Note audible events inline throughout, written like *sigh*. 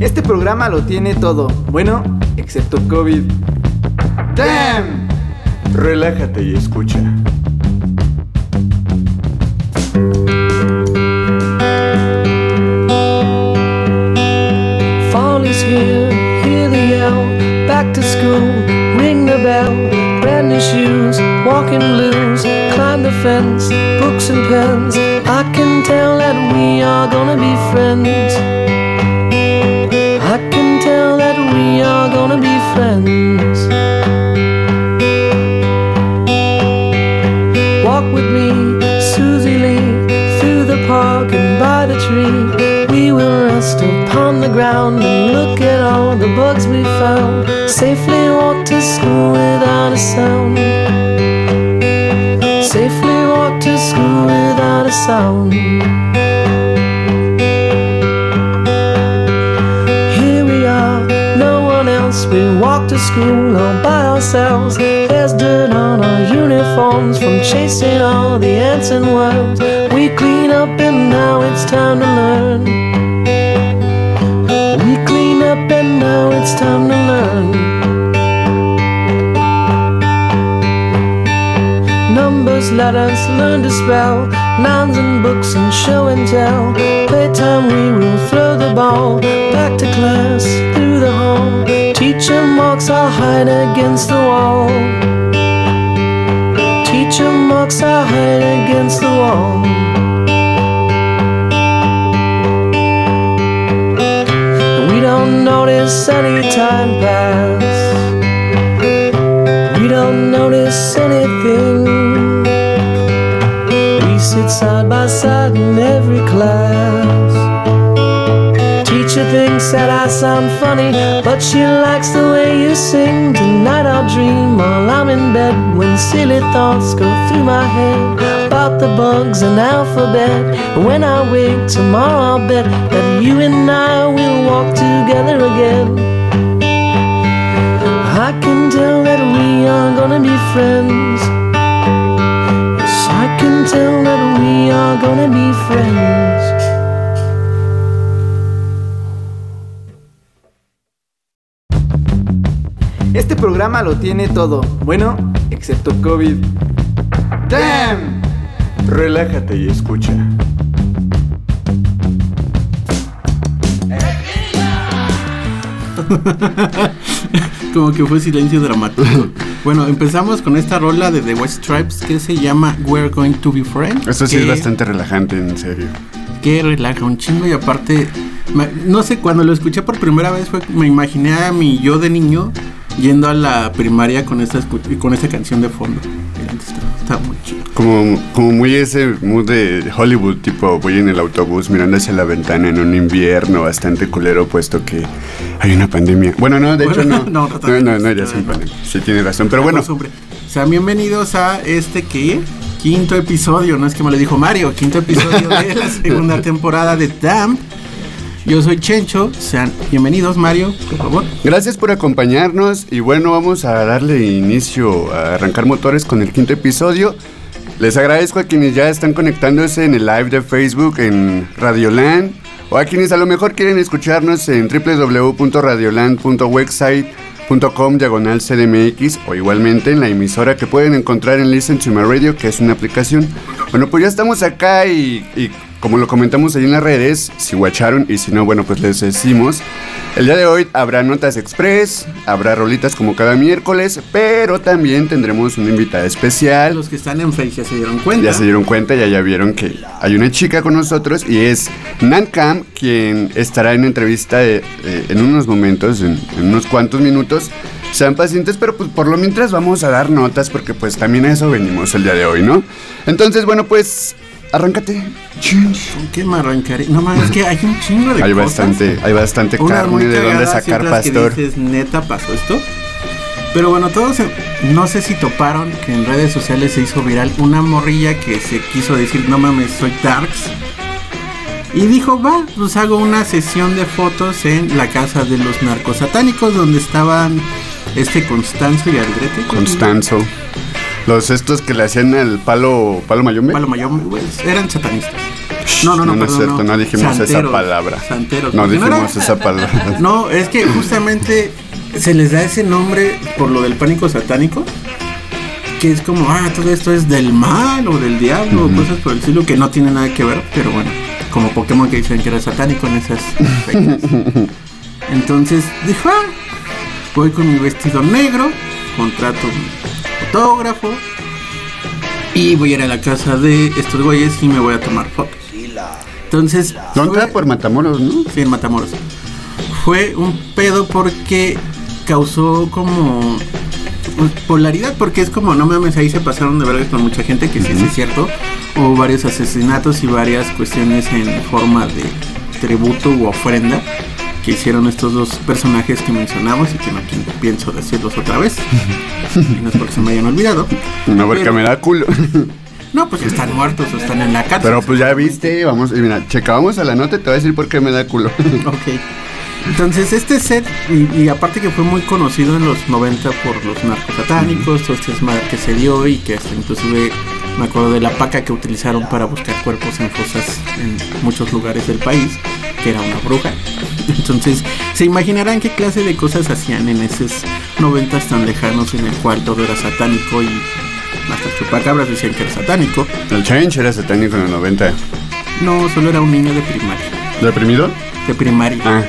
Este programa lo tiene todo, bueno, excepto COVID. ¡Damn! Relájate y escucha. Fall is here, hear the yell. Back to school, ring the bell. Brand new shoes, walking blues. Climb the fence, books and pens. I can tell that we are gonna be friends. Friends. Walk with me, Susie Lee, through the park and by the tree. We will rest upon the ground and look at all the bugs we found. Safely walk to school without a sound. Safely walk to school without a sound. Ourselves. There's dirt on our uniforms from chasing all the ants and worms. We clean up and now it's time to learn. We clean up and now it's time to learn. Numbers, letters, learn to spell. Nouns and books and show and tell. Playtime, we will throw the ball. Back to class. Teacher marks our hide against the wall. Teacher marks our hide against the wall. We don't notice any time pass. We don't notice anything. We sit side by side in every class. That I sound funny, but she likes the way you sing. Tonight I'll dream while I'm in bed when silly thoughts go through my head about the bugs and alphabet. When I wake tomorrow, I'll bet that you and I will walk together again. I can tell that we are gonna be friends. Yes, I can tell that we are gonna be friends. Programa lo tiene todo, bueno, excepto COVID. ¡Damn! Relájate y escucha. *laughs* Como que fue silencio dramático. bueno, empezamos con esta rola de The White Stripes que se llama We're Going to Be Friends. Esto sí que- es bastante relajante, en serio. Que relaja un chingo y aparte, no sé, cuando lo escuché por primera vez fue, me imaginé a mi yo de niño yendo a la primaria con esta, con esta canción de fondo. Está, está muy chido. Como, como muy ese mood de Hollywood, tipo voy en el autobús mirando hacia la ventana en un invierno bastante culero, puesto que hay una pandemia. Bueno, no, de hecho no. *laughs* No, No, no, no, no, ya pandemia. Sí, tiene razón. Pero bueno. Sean bienvenidos a este que quinto episodio, no es que me lo dijo Mario, quinto episodio de la segunda *laughs* temporada de Damn. Yo soy Chencho, sean bienvenidos Mario, por favor. gracias por acompañarnos y bueno, vamos a darle inicio a arrancar motores con el quinto episodio. Les agradezco a quienes ya están conectándose en el live de Facebook en Radioland o a quienes a lo mejor quieren escucharnos en www.radioland.website.com diagonal CDMX o igualmente en la emisora que pueden encontrar en Listen to My Radio, que es una aplicación. Bueno, pues ya estamos acá y, y como lo comentamos ahí en las redes, si guacharon y si no, bueno, pues les decimos. El día de hoy habrá notas express, habrá rolitas como cada miércoles, pero también tendremos una invitada especial. Los que están en Face ya se dieron cuenta. Ya se dieron cuenta, ya ya vieron que hay una chica con nosotros y es Nan Cam, quien estará en entrevista de- eh, en unos momentos, en, en unos cuantos minutos. Sean pacientes, pero pues por lo mientras vamos a dar notas porque pues también a eso venimos el día de hoy, ¿no? Entonces, bueno, pues arráncate. ¿Con qué me arrancaré? No mames, es que hay un chingo de Hay cosas. bastante, hay bastante muy carne de dónde sacar otras que pastor. dices, neta pasó esto. Pero bueno, todos, se- no sé si toparon que en redes sociales se hizo viral una morrilla que se quiso decir, no mames, soy Darks. Y dijo, va, pues hago una sesión de fotos en la casa de los narcos satánicos donde estaban este Constanzo y Aldrete. Constanzo. Los estos que le hacían el palo, palo mayombe. Palo Mayombe, güey, eran satanistas. No, no, no, no, es perdón, cierto, no, dijimos esa Santeros, palabra. santeros, no porque no dijimos esa palabra. *laughs* No, es que justamente se les da ese nombre por lo del pánico satánico. Que es como, ah, todo esto es del mal o del diablo o cosas por el estilo que no tiene nada que ver, pero bueno, como Pokémon que dicen que era satánico en esas. *laughs* Entonces dijo, ah, voy con mi vestido negro, contrato un fotógrafo y voy a ir a la casa de estos güeyes y me voy a tomar fotos. Entonces, ¿Dónde fue- era por Matamoros, no? Sí, en Matamoros. Fue un pedo porque causó como polaridad, porque es como, no mames, ahí se pasaron de vergas con mucha gente, que sí, sí es cierto. Hubo varios asesinatos y varias cuestiones en forma de tributo u ofrenda que hicieron estos dos personajes que mencionamos y que no pi- pienso decirlos otra vez. *laughs* y no es porque se me hayan olvidado. No, porque Pero- me da culo. *laughs* No, pues están muertos o están en la cárcel. Pero pues ya viste, vamos, y mira, checábamos a la nota y te voy a decir por qué me da culo. *laughs* Ok. Entonces este set, y, y aparte que fue muy conocido en los 90 por los narcos satánicos, todo este que se dio y que hasta inclusive me acuerdo de la paca que utilizaron para buscar cuerpos en fosas en muchos lugares del país, que era una bruja. *laughs* Entonces se imaginarán qué clase de cosas hacían en esos 90 tan lejanos en el cual todo era satánico y hasta chupacabras decían que era satánico. El Change era satánico en los 90. No, solo era un niño de primaria. ¿Deprimido? De primaria. Ah.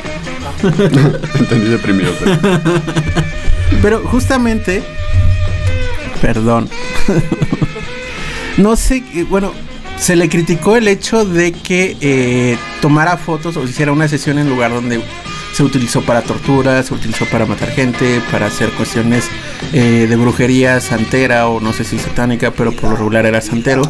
*laughs* Entendí deprimido. pero- *laughs* Pero justamente, perdón, no sé, bueno, se le criticó el hecho de que eh, tomara fotos o hiciera una sesión en lugar donde se utilizó para tortura, se utilizó para matar gente, para hacer cuestiones eh, de brujería santera o no sé si satánica, pero por lo regular era santero.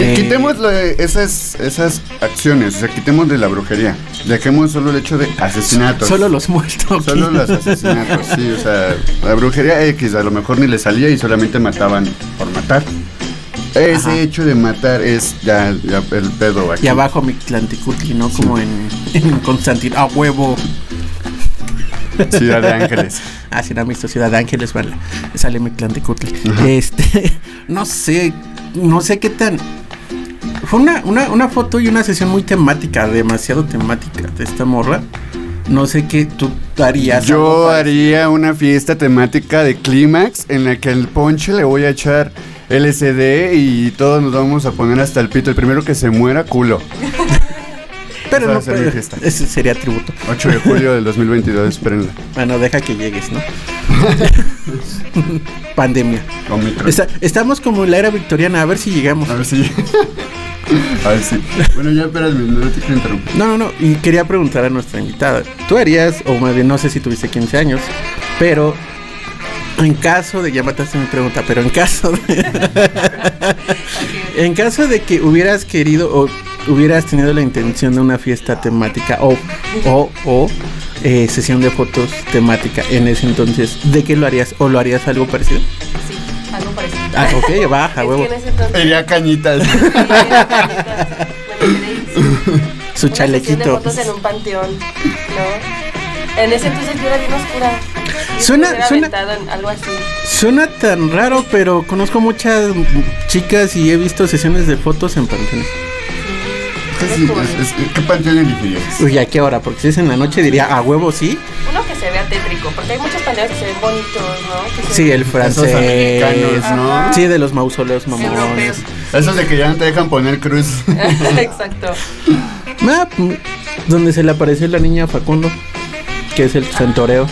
Eh, Quitemos esas, esas acciones, o sea, quitemos de la brujería. Dejemos solo el hecho de asesinatos. Solo los muertos. Solo los asesinatos, sí, o sea, la brujería X a lo mejor ni le salía y solamente mataban por matar. Ese Ajá. hecho de matar es ya, ya el pedo aquí. Y abajo mi Tlanticutli, ¿no? Como en, en Constantino. A huevo. Ciudad de Ángeles. *laughs* Ah, si no han visto Ciudad de Ángeles, vale. Sale mi Tlanticutli. Este, *laughs* no sé, no sé qué tan. Fue una, una, una foto y una sesión muy temática, demasiado temática de esta morra. No sé qué tú harías. Yo haría una fiesta temática de clímax en la que al ponche le voy a echar LSD y todos nos vamos a poner hasta el pito. El primero que se muera, culo. *laughs* Pero no, pero ese sería tributo. 8 de julio del *laughs* 2022, espérenla. Bueno, deja que llegues, ¿no? *laughs* Pandemia. Está- estamos como en la era victoriana, a ver si llegamos. A ver si. A ver si. Bueno, ya espérame, no te quiero interrumpir. No, no, no. Y quería preguntar a nuestra invitada. Tú harías, o más bien no sé si tuviste 15 años, pero en caso de, ya mataste mi pregunta, pero en caso de, *laughs* en caso de que hubieras querido o hubieras tenido la intención de una fiesta temática o, o, o eh, sesión de fotos temática en ese entonces, ¿de qué lo harías? ¿O lo harías algo parecido? Sí, algo parecido. Ah, ok, baja, *laughs* huevo. Iría cañitas. *laughs* Su. Una de chalequito. fotos en un panteón, ¿no? En ese entonces yo era bien oscura. Suena- suena- aventado en algo así. Suena tan raro, pero conozco muchas chicas y he visto sesiones de fotos en panteones. Sí, es- es- ¿Qué panteón elegirías? Uy, ¿a qué hora? Porque si es en la noche diría, a huevo sí. Uno que se vea tétrico, porque hay muchos panteones que se ven bonitos, ¿no? Que se Sí, el francés. americanos, ¿no? Sí, de los mausoleos mamones. Esos de que ya no te dejan poner cruz. *laughs* Exacto. Ah, mm, donde se le apareció la niña a Facundo, que es el santoreo.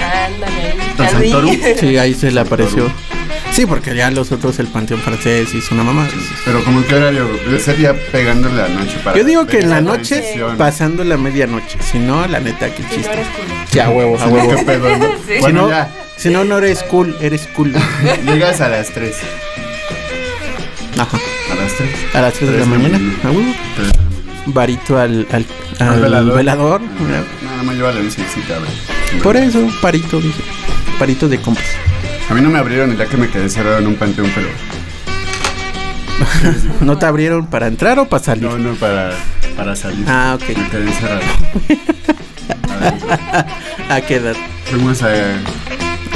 Ándale ahí. ¿Los Ya. Santorum? Sí, ahí se le apareció. Sí, porque ya los otros, el panteón francés hizo una mamá. Pero como que horario, debe ser ya pegándole la noche para. Yo digo que en la noche, pasando la medianoche. Si no, la neta, qué Si no chiste. eres culo. Sí, a huevo, a Si no, huevo. ¿Qué *laughs* pedo, no? Sí. Si Bueno, no, ya. si no, no eres cool, eres cool. *laughs* Llegas a las 3. Ajá. A las 3. A las 3 de la mañana. A huevo. Varito al, al, al velador. velador. Nada más lleva la visita, güey. Por eso, parito, dije. Parito de compras. A mí no me abrieron ya que me quedé cerrado en un panteón, pero. *laughs* ¿No te abrieron para entrar o para salir? No, no, para, para salir. Ah, ok. Me quedé encerrado. A *laughs* ¿A qué edad? fuimos a,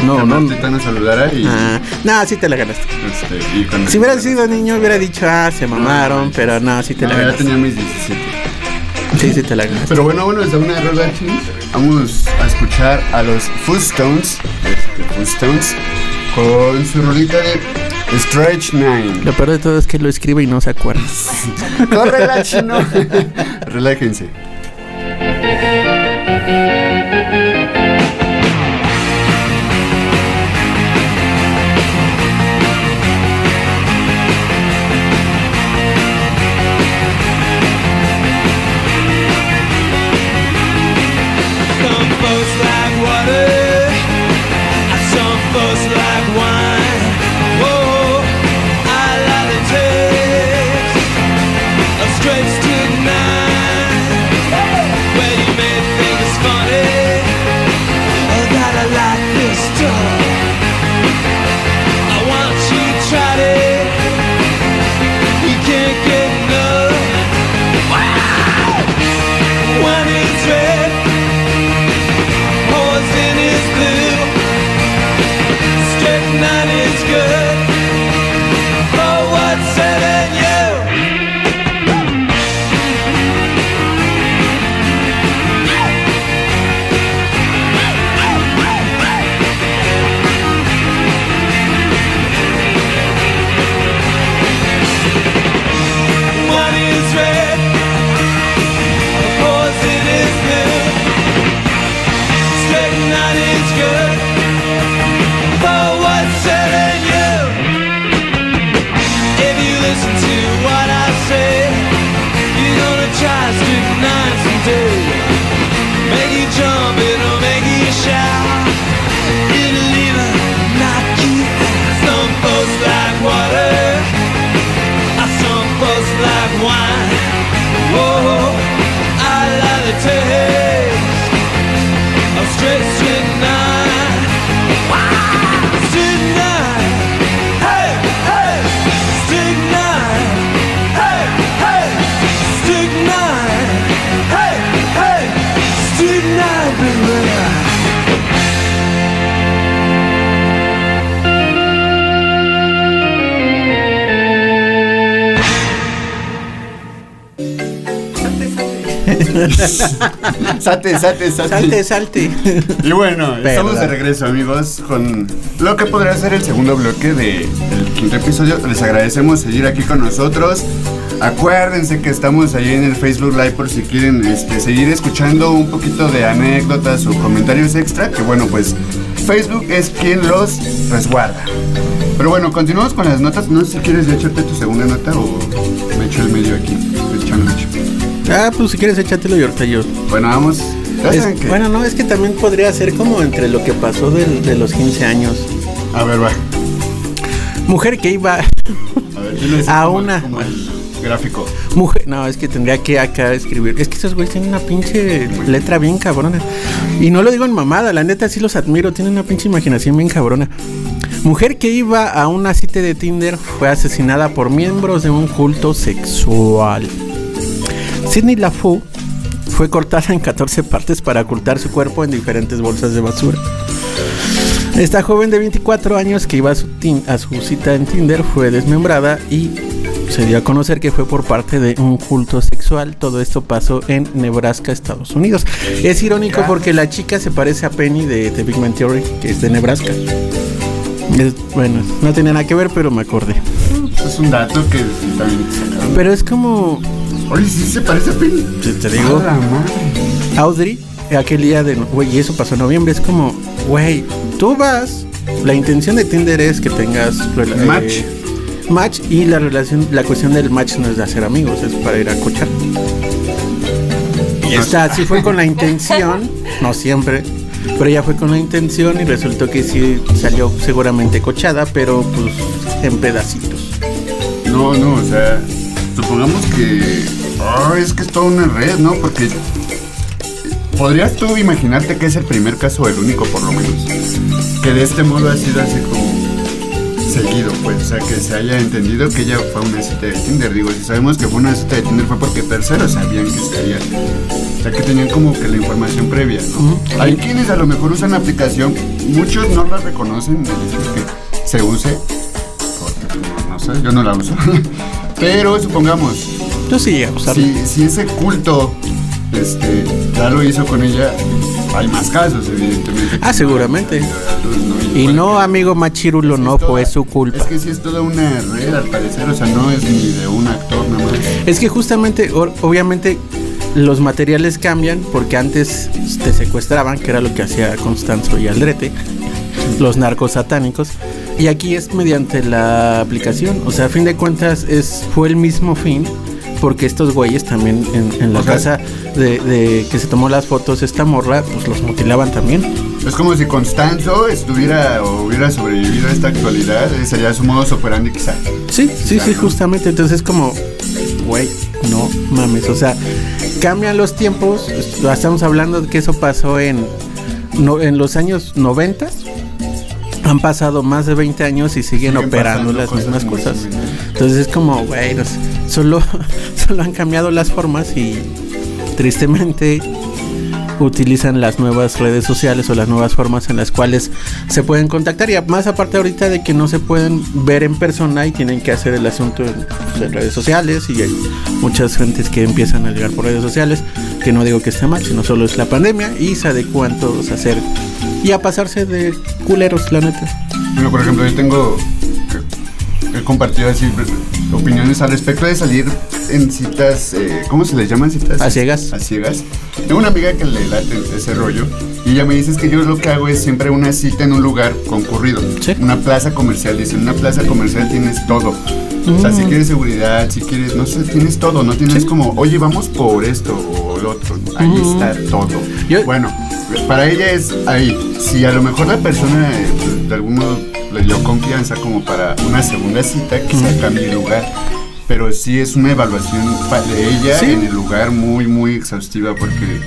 No, no. Martita nos saludara y, Ah, no, sí te la ganaste. este, y Si hubiera sido niño hubiera dicho, ah, se mamaron, pero no, sí te No, la ya ganaste. tenía mis 17. Sí, sí te la ganaste. Pero bueno, bueno, desde una rola vamos a escuchar a los Footstones, este, Footstones, con su rolita de Stretch Nine. Lo peor de todo es que lo escribe y no se acuerda. *laughs* ¡Corre la chino! *laughs* Relájense. *laughs* Sate, sate, sate. Salte, salte. Y bueno, estamos de regreso, amigos, con lo que podría ser el segundo bloque del quinto episodio. Les agradecemos seguir aquí con nosotros. Acuérdense que estamos ahí en el Facebook Live por si quieren este, seguir escuchando un poquito de anécdotas o comentarios extra. Que bueno, pues Facebook es quien los resguarda. Pero bueno, continuamos con las notas. No sé si quieres echarte tu segunda nota o me echo el medio aquí. Ah, pues si quieres échatelo y ahorita yo. Bueno, vamos. Es- bueno, no, es que también podría ser como entre lo que pasó del- de los 15 años. A ver, va. Mujer que iba. A ver, diles *laughs* A como- una. como el gráfico. Mujer. No, es que tendría que acá escribir. Es que esos güeyes tienen una pinche letra bien cabrona. Y no lo digo en mamada, la neta sí los admiro. Tienen una pinche imaginación bien cabrona. Mujer que iba a una cita de Tinder fue asesinada por miembros de un culto sexual. Sidney LaFou fue cortada en 14 partes para ocultar su cuerpo en diferentes bolsas de basura. Esta joven de 24 años que iba a su, a su cita en Tinder fue desmembrada y se dio a conocer que fue por parte de un culto sexual. Todo esto pasó en Nebraska, Estados Unidos. Es irónico porque la chica se parece a Penny de The Big Man Theory, que es de Nebraska. Es- bueno, no tenía nada que ver, pero me acordé. Es un dato que también. Pero es como, Oye, sí se parece a Penny. te, te digo, madre. Audrey, aquel día de, güey, y eso pasó en noviembre, es como, güey, tú vas, la intención de Tinder es que tengas rela- Match. eh, match y la relación, la cuestión del match no es de hacer amigos, es para ir a cochar. Y esta sí fue con la intención, *laughs* no siempre, pero ella fue con la intención y resultó que sí salió seguramente cochada, pero pues en pedacitos. No, no, o sea, supongamos que. Ah, es que es toda una red, ¿no? Porque. ¿Podrías tú imaginarte que es el primer caso o el único, por lo menos? Que de este modo ha sido así como. seguido, pues. O sea, que se haya entendido que ella fue una cita de Tinder. Digo, si sabemos que fue una cita de Tinder fue porque terceros sabían que estaría, sea, que tenían como que la información previa, ¿no? Hay quienes a lo mejor usan la aplicación, muchos no la reconocen, el hecho de que se use, porque no sé, yo no la uso. *laughs* Pero supongamos, Yo sí llegué a usarlo. si, si ese culto este, ya lo hizo con ella, hay más casos, evidentemente. Ah, seguramente. ¿no? Y no, amigo Machirulo, no toda- fue su culpa. Es que sí es toda una red, al parecer, o sea, no es ni de un actor nada más. Es que justamente, obviamente, los materiales cambian porque antes te secuestraban, que era lo que hacía Constanzo y Aldrete, los narcos satánicos. Y aquí es mediante la aplicación. O sea, a fin de cuentas, es, fue el mismo fin. Porque estos güeyes también en, en la O sea- casa de, de que se tomó las fotos esta morra, pues los mutilaban también. Es como si Constanzo estuviera o hubiera sobrevivido a esta actualidad, sería su modo operandi quizá. Sí, sí, sí, justamente. Entonces, como, güey, no mames. O sea, cambian los tiempos. est- Estamos hablando de que eso pasó en, no, en los años 90. Han pasado más de 20 años y siguen, Siguen operando las cosas mismas cosas. Entonces, es como, güey, no sé, solo, *laughs* solo han cambiado las formas y tristemente utilizan las nuevas redes sociales o las nuevas formas en las cuales se pueden contactar y más aparte ahorita de que no se pueden ver en persona y tienen que hacer el asunto en, pues, en redes sociales y hay muchas gentes que empiezan a llegar por redes sociales que no digo que esté mal sino solo es la pandemia y se adecúan todos a hacer y a pasarse de culeros la neta por ejemplo, yo tengo. He compartido así opiniones al respecto de salir en citas. eh, ¿Cómo se les llaman citas? A ciegas. A ciegas. Tengo una amiga que le late ese rollo. Y ella me dice es que yo lo que hago es siempre una cita en un lugar concurrido. Sí. Una plaza comercial. Dice, en una plaza comercial tienes todo. O sea, si Mm. quieres seguridad, si quieres, no sé, tienes todo. No tienes como, oye, vamos por esto o lo otro. Ahí Mm. está todo. Yo- Bueno, para ella es ahí. Si a lo mejor la persona eh, de algún modo le dio confianza como para una segunda cita, quizá cambie el lugar. Pero sí es una evaluación de ella Sí. en el lugar muy, muy exhaustiva porque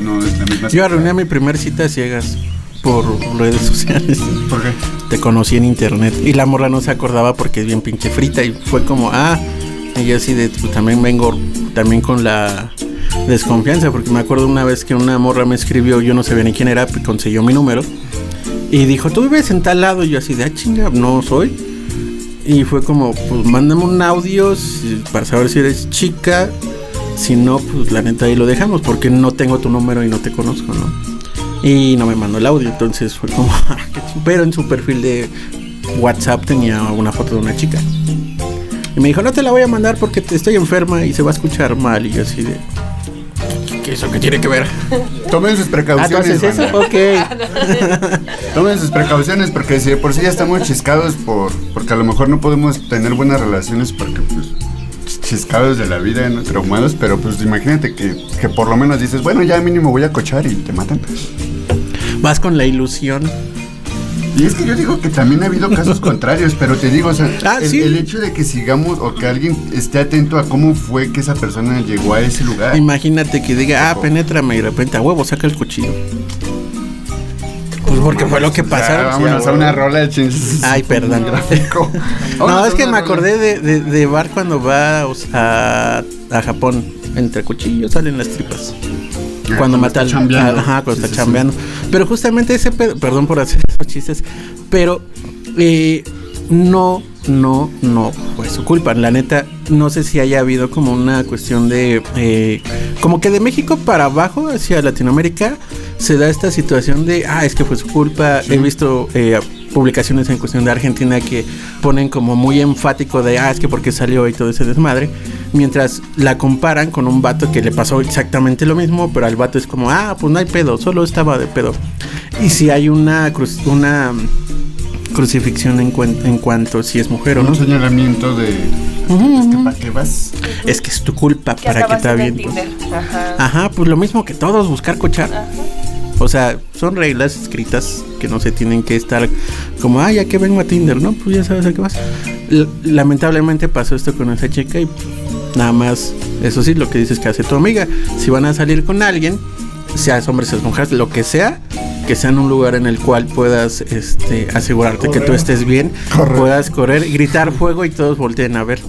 no es la misma yo arruiné mi primer cita a ciegas por redes sociales ¿Por qué? te conocí en internet y la morra no se acordaba porque es bien pinche frita y fue como ah y yo así de pues también vengo también con la desconfianza porque me acuerdo una vez que una morra me escribió yo no sabía ni quién era pues, consiguió mi número y dijo tú vives en tal lado y yo así de ah chinga no soy y fue como pues mándame un audio para saber si eres chica si no pues la neta ahí lo dejamos porque no tengo tu número y no te conozco no y no me mandó el audio, entonces fue como, *laughs* "Ah, qué ching-". pero en su perfil de WhatsApp tenía una foto de una chica. Y me dijo, no te la voy a mandar porque estoy enferma y se va a escuchar mal. Y yo así de, "¿Qué- ¿qué eso qué tiene que ver? *laughs* Tomen sus Ah, precauciones. entonces eso, banda. ok. *laughs* Tomen sus precauciones porque si de por sí ya estamos chiscados por porque a lo mejor no podemos tener buenas relaciones porque pues ch- chiscados de la vida, ¿no? traumados, pero pues imagínate que, que por lo menos dices, bueno, ya mínimo voy a cochar y te matan. Vas con la ilusión. Y es que yo digo que también ha habido casos *laughs* contrarios, pero te digo, o sea, Ah, el, sí. el hecho de que sigamos o que alguien esté atento a cómo fue que esa persona llegó a ese lugar. Imagínate que diga, ah, penétrame y de repente a huevo saca el cuchillo. Pues porque fue lo que Ya, pasaron. vámonos a una rola de chinches. Ay, perdón. *laughs* Gráfico. No, es que me acordé de, de, de Bar cuando va o sea, a, a Japón. Entre cuchillos salen las tripas. Cuando mata al. chambeando. Ajá, cuando Sí, está sí, sí. chambeando. Pero justamente ese pedo. Perdón por hacer *laughs* esos chistes. Pero eh, no, no, no fue su culpa. La neta, no sé si haya habido como una cuestión de. eh, como que de México para abajo, hacia Latinoamérica, se da esta situación de. Ah, es que fue su culpa. He visto. eh, publicaciones en cuestión de Argentina que ponen como muy enfático de ah es que porque salió y todo ese desmadre mientras la comparan con un vato que le pasó exactamente lo mismo pero al vato es como ah pues no hay pedo solo estaba de pedo y si hay una cruz- una crucifixión en, cuen- en cuanto si es mujer o no Un señalamiento de. Es que para qué vas. es que es tu culpa Que para que te en el avientes Tinder. Ajá. Ajá, pues lo mismo que todos, buscar cochar. Ajá. O sea, son reglas escritas que no se tienen que estar como, ah, ya que vengo a Tinder, ¿no? Pues ya sabes a qué vas. L- lamentablemente pasó esto con esa chica y nada más, eso sí, lo que dices que hace tu amiga. Si van a salir con alguien, seas hombre, seas mujer, lo que sea, que sea en un lugar en el cual puedas este, asegurarte que tú estés bien, Correr. puedas correr, gritar fuego y todos volteen a ver.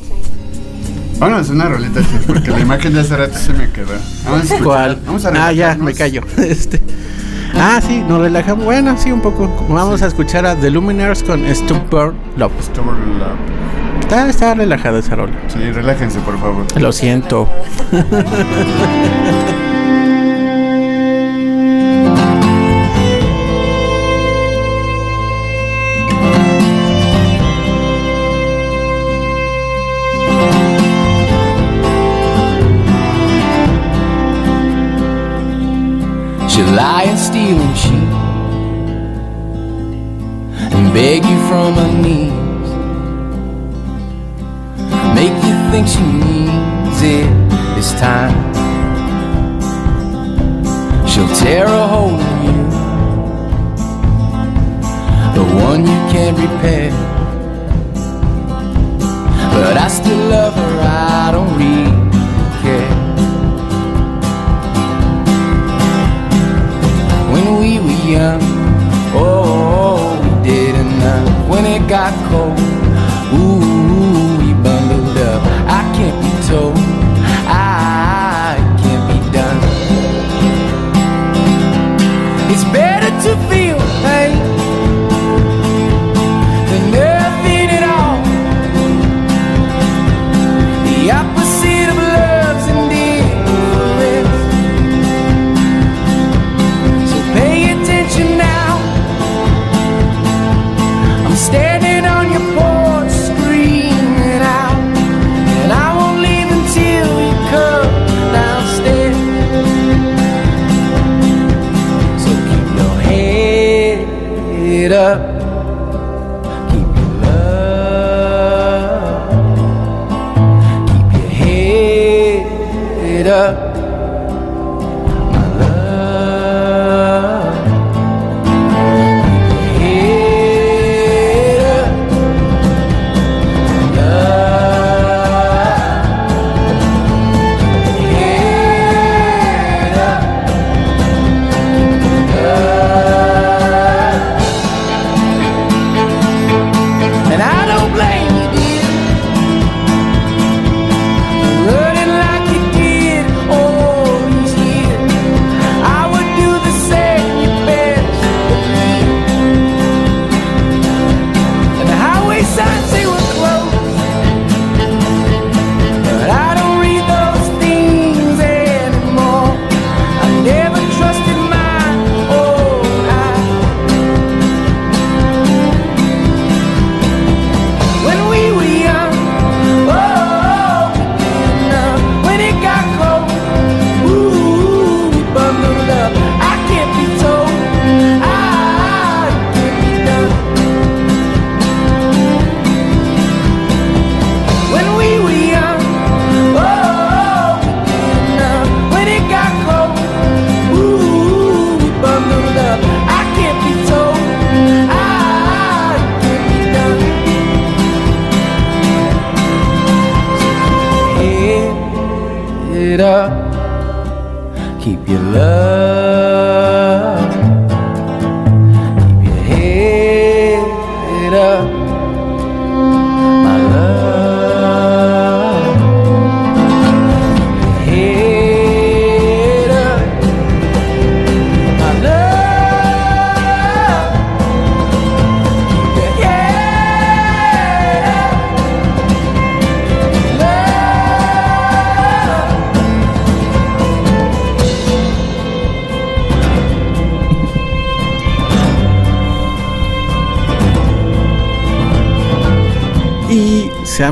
Vámonos a una rolita, chicos, porque la imagen de hace rato se me quedó. Vamos a escuchar- ¿Cuál? Vamos a ah, ya, me callo. *laughs* Este. Ah, sí, nos relajamos. Bueno, sí, un poco. Vamos a escuchar a The Luminaires con Stupor Love. Stubborn Love. Está, está relajada esa rola. Sí, relájense, por favor. Lo siento. *laughs* She'll lie and steal and beg you from her knees. Make you think she needs it this time. She'll tear a hole in you, the one you can't repair. But I still love her, I don't really young. Oh, we did enough when it got cold.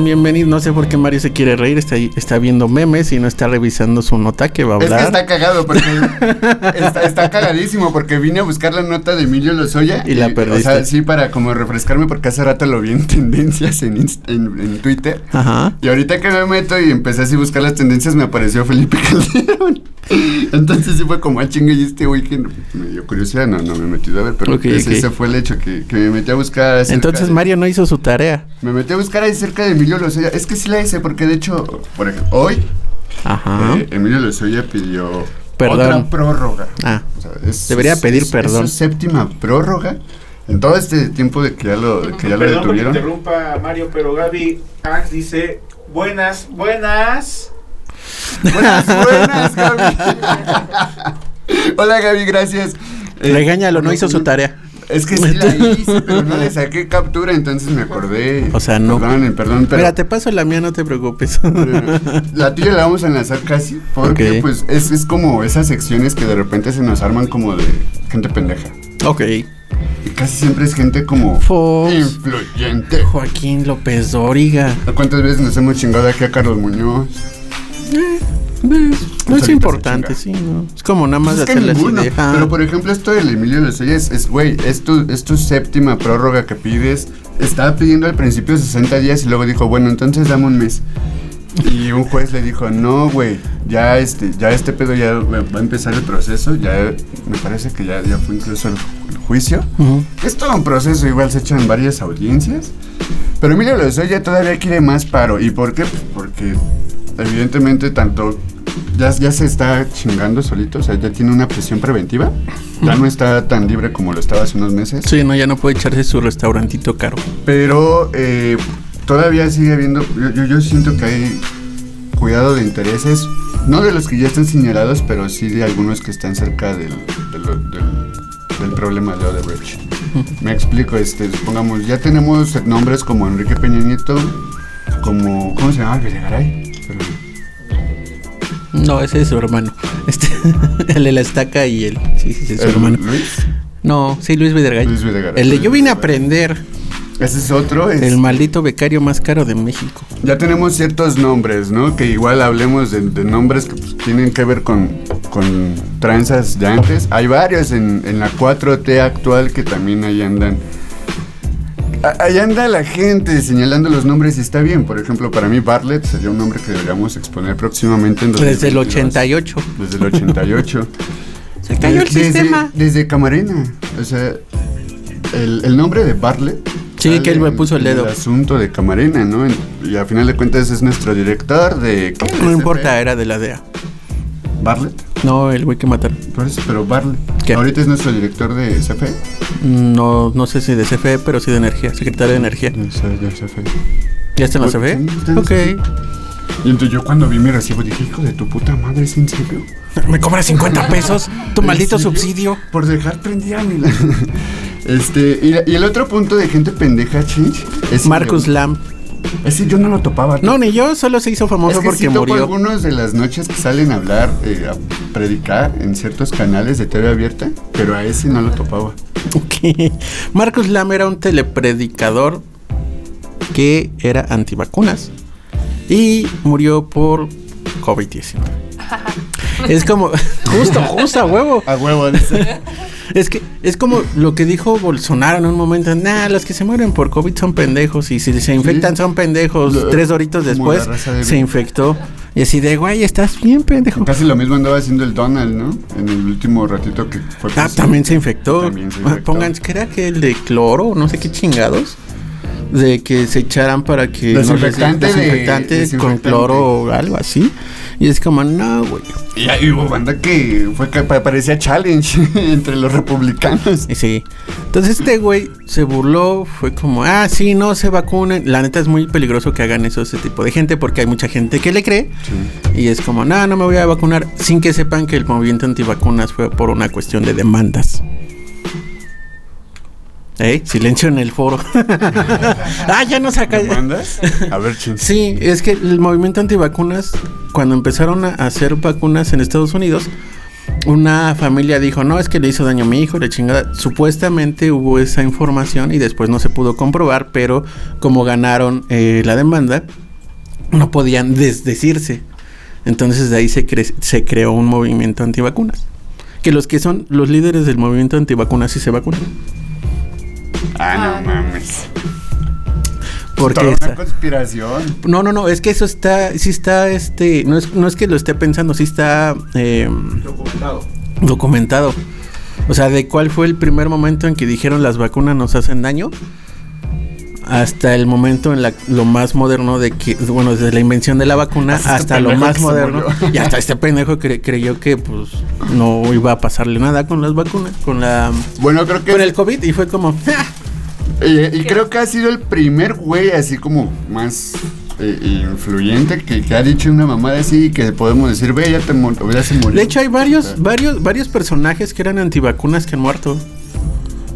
Bienvenidos. No sé por qué Mario se quiere reír. Está, ahí- está viendo memes y no está revisando su nota que va a Es que hablar. está cagado porque *laughs* está, está cagadísimo porque vine a buscar la nota de Emilio Lozoya Y la O perdiste. sea, sí, para como refrescarme porque hace rato lo vi en *laughs* tendencias en, Inst- en, en Twitter. Ajá. Y ahorita que me meto y empecé así a buscar las tendencias me apareció Felipe *laughs* Calderón. Entonces sí fue como a chingue y este güey que no- me curiosidad, no, no me he metido a ver, pero ese, fue el hecho que, que me metí a buscar. Entonces de- Mario no hizo su tarea. Me metí a buscar ahí cerca de Emilio Lozoya. Es que sí la hice porque de hecho, por ejemplo, hoy Ajá. eh, Emilio Lozoya pidió Perdón. otra prórroga. Ah. O sea, es- Debería es- pedir es- perdón. Es su séptima prórroga. En todo este tiempo de que ya lo, de que ya lo Perdón que detuvieron. interrumpa Mario, pero Gaby Ax dice Buenas, buenas. Buenas, buenas, *laughs* Gaby. *laughs* *laughs* Hola, Gaby, gracias. Eh, Regáñalo, no hizo su tarea. Es que sí la hice, *laughs* pero no le saqué captura, entonces me acordé. O sea, no. Perdón, perdón, pero. Mira, te paso la mía, no te preocupes. *laughs* La tuya la vamos a enlazar casi, porque pues es, es como esas secciones que de repente se nos arman como de gente pendeja. ok. Y casi siempre es gente como Fox. influyente. Joaquín López Dóriga. ¿Cuántas veces nos hemos chingado aquí a Carlos Muñoz? No es Solita importante, sí, ¿no? Es como nada más Pues es que así ninguno. de, ah, Pero por ejemplo, esto del Emilio Lozoya es, es, güey, es tu, es tu séptima prórroga que pides. Estaba pidiendo al principio 60 días y luego dijo, bueno, entonces dame un mes. Y un juez le dijo, no, güey, ya este, ya este pedo ya va a empezar el proceso, ya me parece que ya, ya fue incluso el, el juicio. ujú. Es todo un proceso, igual se echan varias audiencias. Pero Emilio Lozoya todavía quiere más paro. ¿Y por qué? Pues porque evidentemente tanto ya, ya se está chingando solito, o sea, ya tiene una prisión preventiva. Ya no está tan libre como lo estaba hace unos meses. Sí, no, ya no puede echarse su restaurantito caro. Pero eh, todavía sigue habiendo, yo, yo, yo siento que hay cuidado de intereses, no de los que ya están señalados, pero sí de algunos que están cerca del, del, del problema de Odebrecht. Me explico, este, supongamos, ya tenemos nombres como Enrique Peña Nieto, como, ¿cómo se llama? Videgaray. No, ese es su hermano. *laughs* Este, el de la estaca y el. Sí, sí, sí, es su hermano. Luis, No, sí, Luis Videgaray. Luis Videgaray. El de yo vine a aprender. ese es otro. es- El maldito becario más caro de México. Ya tenemos ciertos nombres, ¿no? Que igual hablemos de, de nombres que pues, tienen que ver con, con tranzas de antes. Hay varios en, en la 4T actual que también ahí andan. A- Ahí anda la gente señalando los nombres y está bien. Por ejemplo, para mí Bartlett sería un nombre que deberíamos exponer próximamente en Desde el 2022. 88. Desde el 88. *laughs* Se cayó el Desde- sistema. Desde Camarena. O sea, el, el nombre de Bartlett. Sí, que él me puso el dedo. asunto de Camarena, ¿no? Y al final de cuentas es nuestro director de. ¿qué? No importa, era de la DEA. Bartlett. No, el güey que mataron. Por eso, pero. ¿Qué? Ahorita es nuestro director de CFE. No, no sé si de CFE, pero sí de energía. Secretario de energía. De C- del CFE. ¿Ya está en la CFE? sí, Ok. Y entonces yo cuando vi mi recibo dije, hijo de tu puta madre, ¿es en serio? *laughs* ¿Me cobra 50 pesos? Tu *laughs* ¿En maldito serio? subsidio. Por dejar prendida mi la- *laughs* Este, y el otro punto de gente pendeja, Chinch, es Marcus Lam. Ese yo no lo topaba. No, ni yo, solo se hizo famoso es que porque sí topo murió. algunos de las noches que salen a hablar, eh, a predicar en ciertos canales de TV abierta, pero a ese no lo topaba. Ok. Marcus Lam era un telepredicador que era antivacunas y murió por COVID-19. *laughs* Es como, *laughs* justo, justo, a huevo. A huevo, dice. *laughs* Es que es como lo que dijo Bolsonaro en un momento. Nah, los que se mueren por COVID son pendejos. Y si se infectan son pendejos. Lo- Tres la después de- se infectó. Y así de, güey, estás bien pendejo. Casi lo mismo andaba haciendo el Donald, ¿no? En el último ratito que fue. Ah, también se infectó. También se Ah, infectó. Pongan, que era que el de cloro, no sé qué chingados. De que se echaran para que. no les- Desinfectante de- desinfectante con desinfectante. cloro o algo así. Y es como, no, güey. Y ahí hubo banda que fue que pa- parecía challenge *laughs* entre los republicanos. Sí. Entonces este güey se burló, fue como, ah, sí, no se vacunen. La neta es muy peligroso que hagan eso ese tipo de gente porque hay mucha gente que le cree. Y es como, no, no me voy a vacunar sin que sepan que el movimiento antivacunas fue por una cuestión de demandas. ¿Eh? Silencio en el foro. *laughs* ah, ya no saca. ¿Mandas? A ver, ching. Sí, es que el movimiento antivacunas, cuando empezaron a hacer vacunas en Estados Unidos, una familia dijo, no, es que le hizo daño a mi hijo, la chingada. Supuestamente hubo esa información y después no se pudo comprobar, pero como ganaron eh, la demanda, no podían desdecirse. Entonces de ahí se, cre- se creó un movimiento antivacunas. Que los que son los líderes del movimiento antivacunas sí se vacunan. Ah, no mames. Porque Toda una conspiración. No, no, no, es que eso está, sí está, este, no es, no es que lo esté pensando, sí está eh, Documentado. documentado. O sea, de cuál fue el primer momento en que dijeron las vacunas nos hacen daño, hasta el momento en la, lo más moderno de que, bueno, desde la invención de la vacuna Hasta hasta, este lo más moderno. Y hasta este pendejo cre- creyó que pues no iba a pasarle nada con las vacunas, con la, Bueno, creo que. con el COVID y fue como, "Ah, *laughs* y, y creo que ha sido el primer güey así como más eh, influyente que, que ha dicho una mamada así que podemos decir, ve, ya, te ya se murió. De hecho, hay varios, varios, varios personajes que eran antivacunas que han muerto.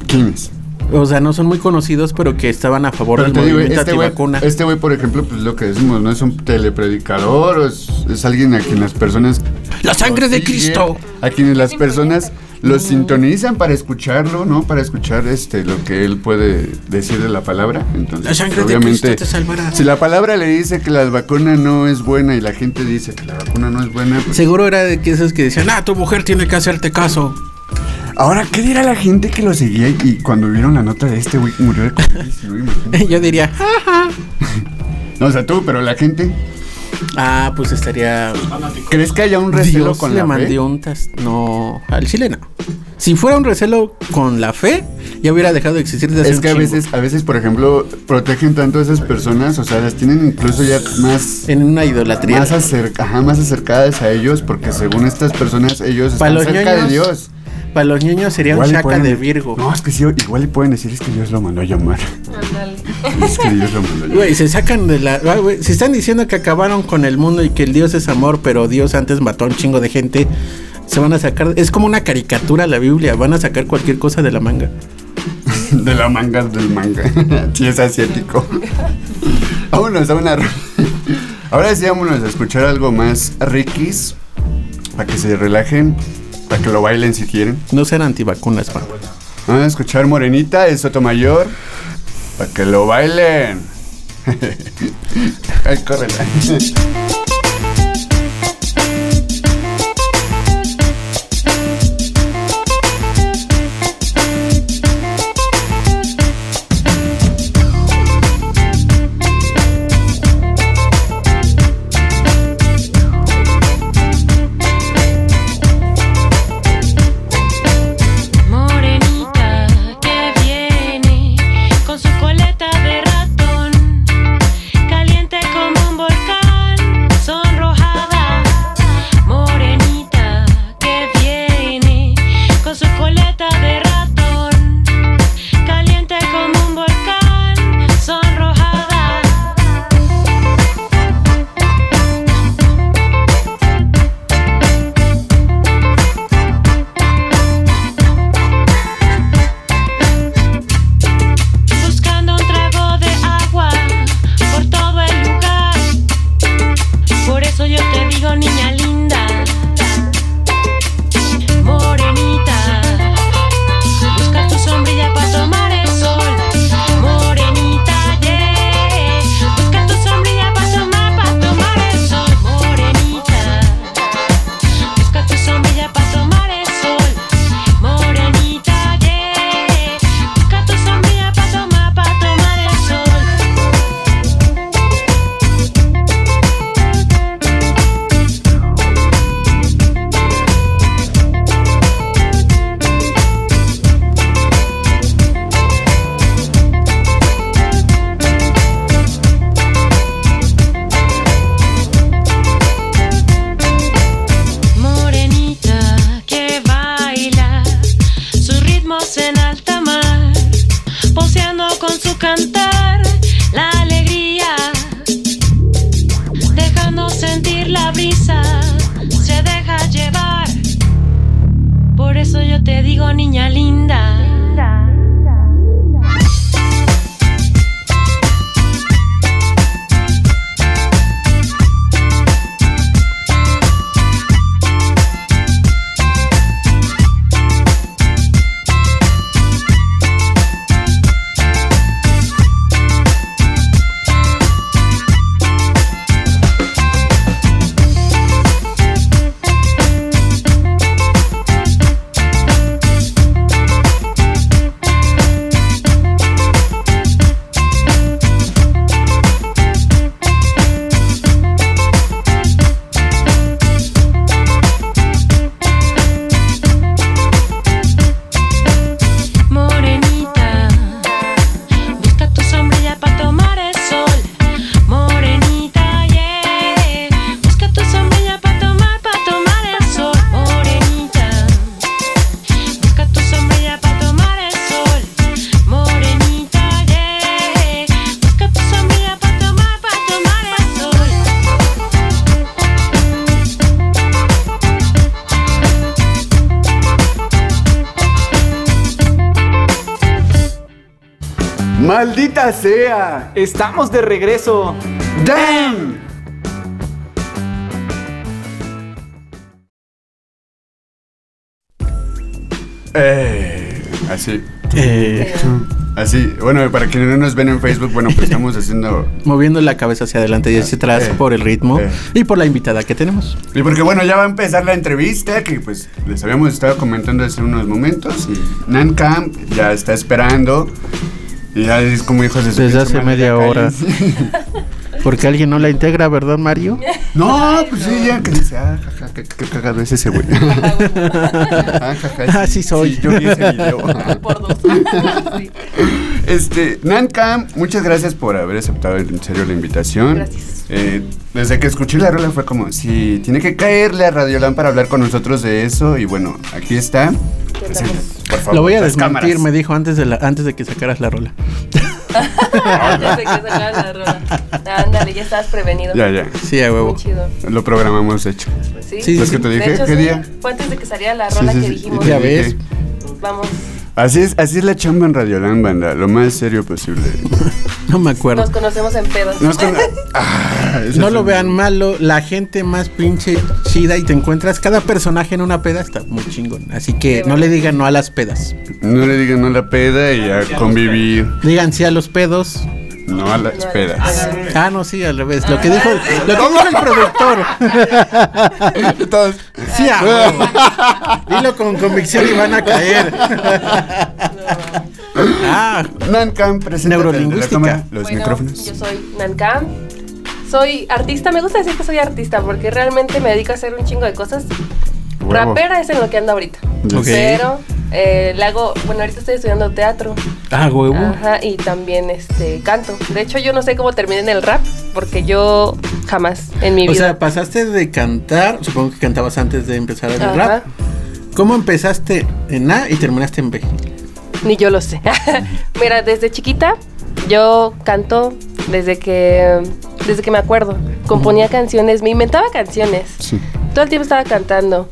¿Quiénes? O sea, no son muy conocidos, pero que estaban a favor Pero del digo, movimiento este este güey, por ejemplo, pues lo que decimos, no es un telepredicador, o es, es alguien a quien las personas... ¡La sangre de Cristo! A quienes las personas lo sintonizan para escucharlo, ¿no? Para escuchar este lo que él puede decir de la palabra. Entonces, La sangre de obviamente, Cristo te salvará. si la palabra le dice que la vacuna no es buena y la gente dice que la vacuna no es buena, pues... Seguro era de que esos que decían, ah, tu mujer tiene que hacerte caso. Ahora, ¿qué dirá la gente que lo seguía y, cuando vieron la nota de este güey murió de COVID-19? *laughs* imagínate? Yo diría, ah, No, o sea, tú, pero la gente... ah, pues estaría. ¿Crees que haya un recelo Dios con le la mandó fe? un tas- No, al chile no. Si fuera un recelo con la fe, ya hubiera dejado de existir desde Es que a veces, a veces, por ejemplo, protegen tanto a esas personas, o sea, las tienen incluso ya más, En una idolatría. más, acerca- ajá, más acercadas a ellos, porque según estas personas, ellos están cerca de Dios. Para los niños sería Igual un chaca pueden- de Virgo. No, es que sí, igual le pueden decir es que Dios lo mandó a llamar. Ándale. *laughs* Es que Dios lo mandó a llamar. Güey, se sacan de la. ah, güey, si están diciendo que acabaron con el mundo y que el Dios es amor, pero Dios antes mató a un chingo de gente, se van a sacar. Es como una caricatura la Biblia, van a sacar cualquier cosa de la manga. *laughs* De la manga del manga. *laughs* sí, es asiático. vámonos a una. Ahora sí, vámonos a escuchar algo más Rikis. Para que se relajen. Para que lo bailen si quieren. No sean antivacunas, man. Vamos a escuchar Morenita de Sotomayor. Para que lo bailen. *laughs* Ay, córrela. *laughs* ¡Maldita sea! Estamos de regreso. ¡Damn! Eh, así, Eh, así. Bueno, para quienes no nos ven en Facebook, bueno, pues estamos haciendo moviendo la cabeza hacia adelante y hacia atrás Eh, por el ritmo eh. y por la invitada que tenemos. Y porque bueno, ya va a empezar la entrevista que pues les habíamos estado comentando hace unos momentos y Nan Camp ya está esperando y ya es como hijos de su Desde hace media hora. *laughs* Porque alguien no la integra, ¿verdad, Mario? No, pues sí, ya que dice, ah, jaja, qué, qué cagado es ese güey. *laughs* ah, jaja, Así *laughs* soy. Sí, yo vi ese video. Por dos. Sí. Este, Nan Camp, muchas gracias por haber aceptado en serio la invitación. Gracias. Eh, desde que escuché la rola fue como, sí, tiene que caerle a Radiolan para hablar con nosotros de eso. Y bueno, aquí está. Preséntate, por favor. Lo voy a desmentir, cámaras. me dijo antes de, la, antes de que sacaras la rola. Ya sé que sacaban la rola. Ándale, ya estabas prevenido. Ya, ya. Sí, a huevo. Muy chido. Lo programamos, de hecho. Pues sí. Sí, ¿Ves que te De dije? hecho, ¿Qué sí, día? Fue antes de que saliera la rola sí, que dijimos. Ya ves. Vamos. Así es, así es la chamba en Radiolan, banda. Lo más serio posible. *laughs* No me acuerdo. Nos conocemos en pedos. *laughs* Ah, No lo vean malo, la gente más pinche chida y te encuentras cada personaje en una peda está muy chingón. Así que no le digan no a las pedas. No le digan no a la peda y a convivir. Digan sí a los pedos. No a las No, pedas. Ah, no, sí, al revés. Lo que dijo, lo que dijo el productor. Todos. Sí, a huevo. Dilo con convicción y van a caer. Ah, Nancam, presenta Neurolingüística. los Bueno, micrófonos. Yo soy Nancam. Soy artista. Me gusta decir que soy artista porque realmente me dedico a hacer un chingo de cosas. Huevo. Rapera es en lo que ando ahorita. Pero eh, le hago. Bueno, ahorita estoy estudiando teatro. ah, huevo. Ajá, y también este canto. De hecho, yo no sé cómo terminé en el rap porque yo jamás en mi O vida. sea, pasaste de cantar, supongo que cantabas antes de empezar el Ajá. rap. ¿Cómo empezaste en A y terminaste en B? Ni yo lo sé. *laughs* Mira, desde chiquita yo canto desde que desde que me acuerdo. Componía canciones, me inventaba canciones. Sí. Todo el tiempo estaba cantando.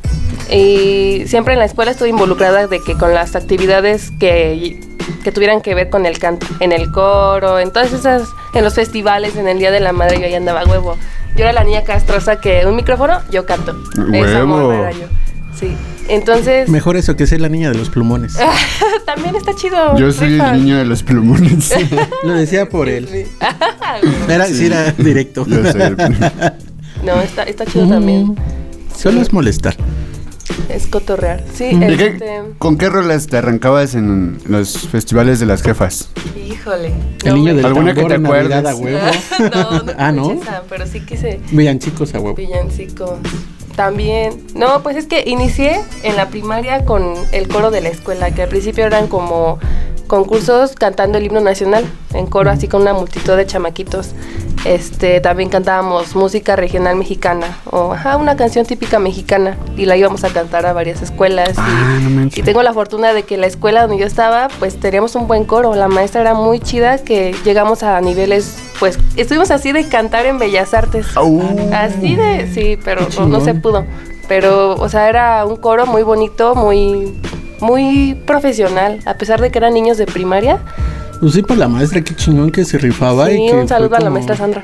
Y siempre en la escuela estuve involucrada de que con las actividades que, que tuvieran que ver con el canto. En el coro, en todas esas, en los festivales, en el Día de la Madre, yo ahí andaba huevo. Yo era la niña castrosa que un micrófono, yo canto. Esa Huevo. morra era yo. Sí. Entonces, Mejor eso que ser la niña de los plumones. *laughs* también está chido. Yo soy rifa. el niño de los plumones. *laughs* Lo decía por él. *laughs* Era, sí. era directo. Yo soy el No, está, está chido también. Solo es molestar. Es cotorrear. Sí, ¿Y qué- este. ¿Con qué rolas te arrancabas en los festivales de las jefas? Híjole. El niño del ¿Alguna que te Navidad a acuerdes? huevo. *laughs* no, no, Ah, ¿no? esa, pero sí quise Villancicos a huevo. villancicos. También. No, pues es que inicié en la primaria con el coro de la escuela, que al principio eran como concursos cantando el himno nacional en coro, así con una multitud de chamaquitos. Este, también cantábamos música regional mexicana o ajá, una canción típica mexicana y la íbamos a cantar a varias escuelas. y- Ah, no y tengo la fortuna de que la escuela donde yo estaba, pues teníamos un buen coro. La maestra era muy chida que llegamos a niveles, pues estuvimos así de cantar en Bellas Artes. Au. Así de, sí, pero no, no se pudo. Pero, o sea, era un coro muy bonito, muy, muy profesional. A pesar de que eran niños de primaria. Pues sí, pues la maestra, qué chingón que se rifaba. y Sí, que un saludo a la maestra Sandra.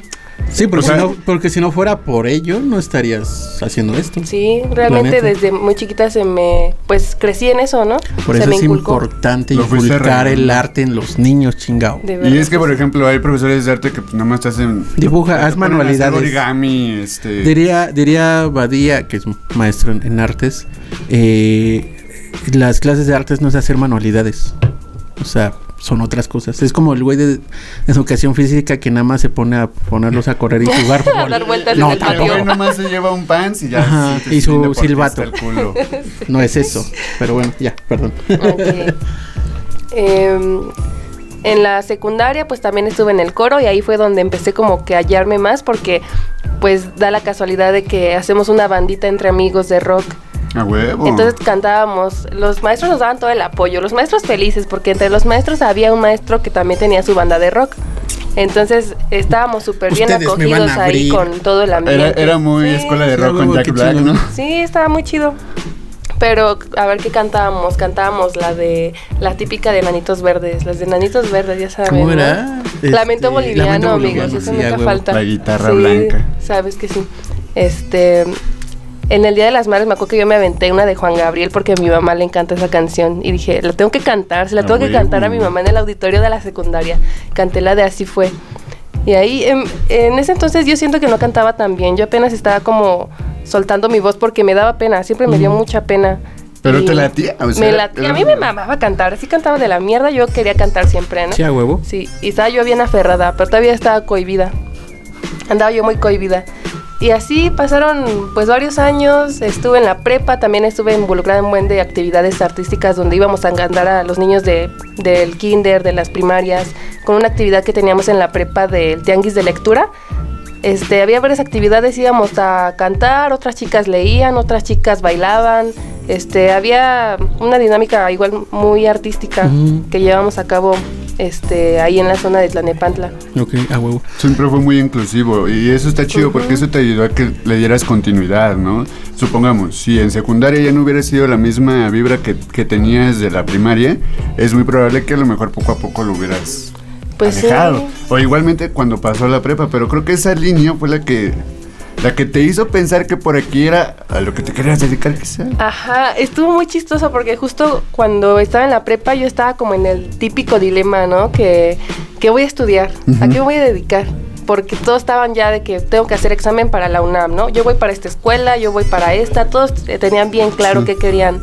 Sí, porque, O sea- si no, porque si no fuera por ello, no estarías haciendo esto. Sí, realmente desde muy chiquita se me, pues crecí en eso, ¿no? Por se eso me es inculcó. importante inculcar el arte en los niños, chingao. Y es que, por ejemplo, hay profesores de arte que pues, nada más te hacen... Dibuja, te haz manualidades. origami, este... Diría, diría Badía, que es maestro en, en artes, eh, las clases de artes no es hacer manualidades. O sea, son otras cosas. Es como el güey de educación física que nada más se pone a ponerlos a correr y jugar. *laughs* A fútbol. dar vueltas en no, el El patio. güey tampoco. nomás se lleva un pants y ya... Ajá, y su silbato. el culo. *laughs* No es eso. Pero bueno, ya, perdón. Ok. Em, en la secundaria pues también estuve en el coro y ahí fue donde empecé como que a hallarme más porque pues da la casualidad de que hacemos una bandita entre amigos de rock. A huevo. Entonces cantábamos, los maestros nos daban todo el apoyo, los maestros felices porque entre los maestros había un maestro que también tenía su banda de rock. Entonces estábamos súper bien acogidos ahí con todo el ambiente. Era, era muy Sí. escuela de Sí, rock con huevo, Jack Black. ¿no? Sí, estaba muy chido. Pero, a ver, ¿qué cantábamos? Cantábamos la de, la típica de Nanitos Verdes, las de Nanitos Verdes, ya saben. ¿Cómo ¿no? era? Lamento Este, boliviano, Lamento amigos, Boliviano, eso sí, nunca huevo. falta. La guitarra Sí, blanca. Sabes que sí. Este, en el Día de las Madres me acuerdo que yo me aventé una de Juan Gabriel porque a mi mamá le encanta esa canción y dije, la tengo que cantar, se la tengo que huevo. cantar a mi mamá en el auditorio de la secundaria. Canté la de Así fue. Y ahí, en, en ese entonces yo siento que no cantaba tan bien, yo apenas estaba como soltando mi voz porque me daba pena, siempre me dio mucha pena. Pero te latía, o sea, me latía, a mí me mamaba cantar, así cantaba de la mierda, yo quería cantar siempre, ¿no? Sí, a huevo. Sí, y estaba yo bien aferrada, pero todavía estaba cohibida. Andaba yo muy cohibida. Y así pasaron pues varios años, estuve en la prepa, también estuve involucrada en un buen de actividades artísticas donde íbamos a andar a los niños de, del kinder, de las primarias, con una actividad que teníamos en la prepa del tianguis de lectura. Este, había varias actividades, íbamos a cantar, otras chicas leían, otras chicas bailaban. Este, había una dinámica igual muy artística que llevamos a cabo este, ahí en la zona de Tlanepantla. Ok, a huevo. Siempre fue muy inclusivo y eso está chido porque eso te ayudó a que le dieras continuidad, ¿no? Supongamos, si en secundaria ya no hubiera sido la misma vibra que, que tenías de la primaria, es muy probable que a lo mejor poco a poco lo hubieras Pues sí. alejado. O igualmente cuando pasó la prepa, pero creo que esa línea fue la que la que te hizo pensar que por aquí era a lo que te querías dedicar quizá. Ajá, estuvo muy chistoso porque justo cuando estaba en la prepa yo estaba como en el típico dilema, ¿no? Que, ¿qué voy a estudiar? ¿A qué me voy a dedicar? Porque todos estaban ya de que tengo que hacer examen para la UNAM, ¿no? Yo voy para esta escuela, yo voy para esta, todos tenían bien claro Sí. qué querían.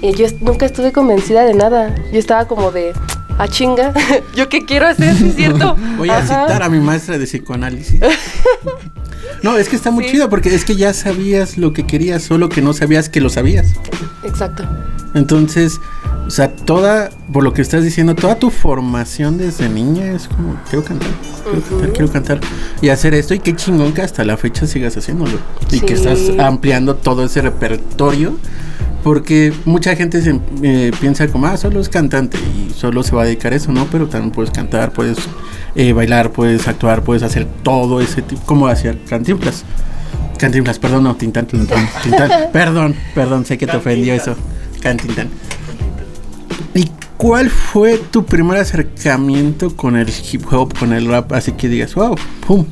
Y yo nunca estuve convencida de nada. Yo estaba como de, a chinga, *laughs* ¿yo qué quiero hacer? ¿Sí es cierto? Voy a citar a mi maestra de psicoanálisis. *laughs* No, es que está muy Sí. chido porque es que ya sabías lo que querías, solo que no sabías que lo sabías. Exacto. Entonces, o sea, toda, por lo que estás diciendo, toda tu formación desde niña es como, quiero cantar, quiero cantar, quiero cantar y hacer esto. Y qué chingón que hasta la fecha sigas haciéndolo. Y que estás ampliando todo ese repertorio. Porque mucha gente se, eh, piensa como, ah, solo es cantante y solo se va a dedicar a eso, ¿no? Pero también puedes cantar, puedes eh, bailar, puedes actuar, puedes hacer todo ese tipo, como hacía Cantinflas. Cantinflas, perdón, no, Tintán, Tintán, Tintán. *laughs* Perdón, perdón, sé que te ofendió eso. Cantintan. ¿Y cuál fue tu primer acercamiento con el hip hop, con el rap? Así que digas, wow, pum.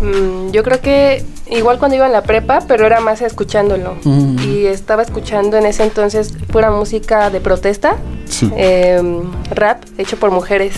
Mm, yo creo que igual cuando iba en la prepa, pero era más escuchándolo. Mm. Y estaba escuchando en ese entonces pura música de protesta, Sí. eh, rap hecho por mujeres.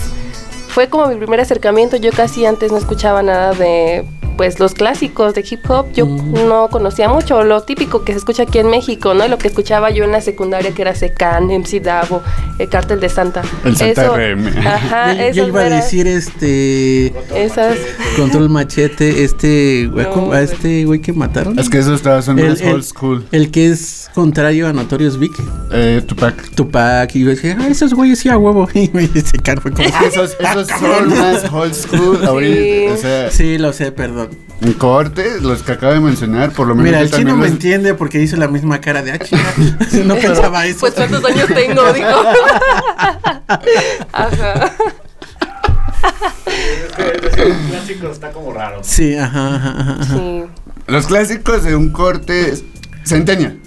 Fue como mi primer acercamiento. Yo casi antes no escuchaba nada de pues los clásicos de hip hop. Yo Mm. no conocía mucho lo típico que se escucha aquí en México, ¿no? Y lo que escuchaba yo en la secundaria que era Secan, MC Davo, el Cártel de Santa. El Santa RM. Ajá, yo, yo iba a decir este esas. control machete, este güey, No, ¿cómo? a este güey que mataron. Es que esos estaban son El- más el- old school. El que es contrario a Notorious Big, Eh, Tupac. Tupac, y yo decía, ah, esos güeyes sí a huevo. *laughs* Y me dice, "Car, fue como, Esos, esos son más *laughs* old school ahorita. O sea, Sí, lo sé, perdón. en corte, los que acabo de mencionar, por lo menos. Mira, el chino me entiende porque hizo la misma cara de ah, chinga". *laughs* No pensaba eso. Pues cuántos años tengo, *laughs* digo. Ajá. Clásico está como raro. Sí, ajá, ajá, ajá. ajá. Sí. Los clásicos de un corte centennial.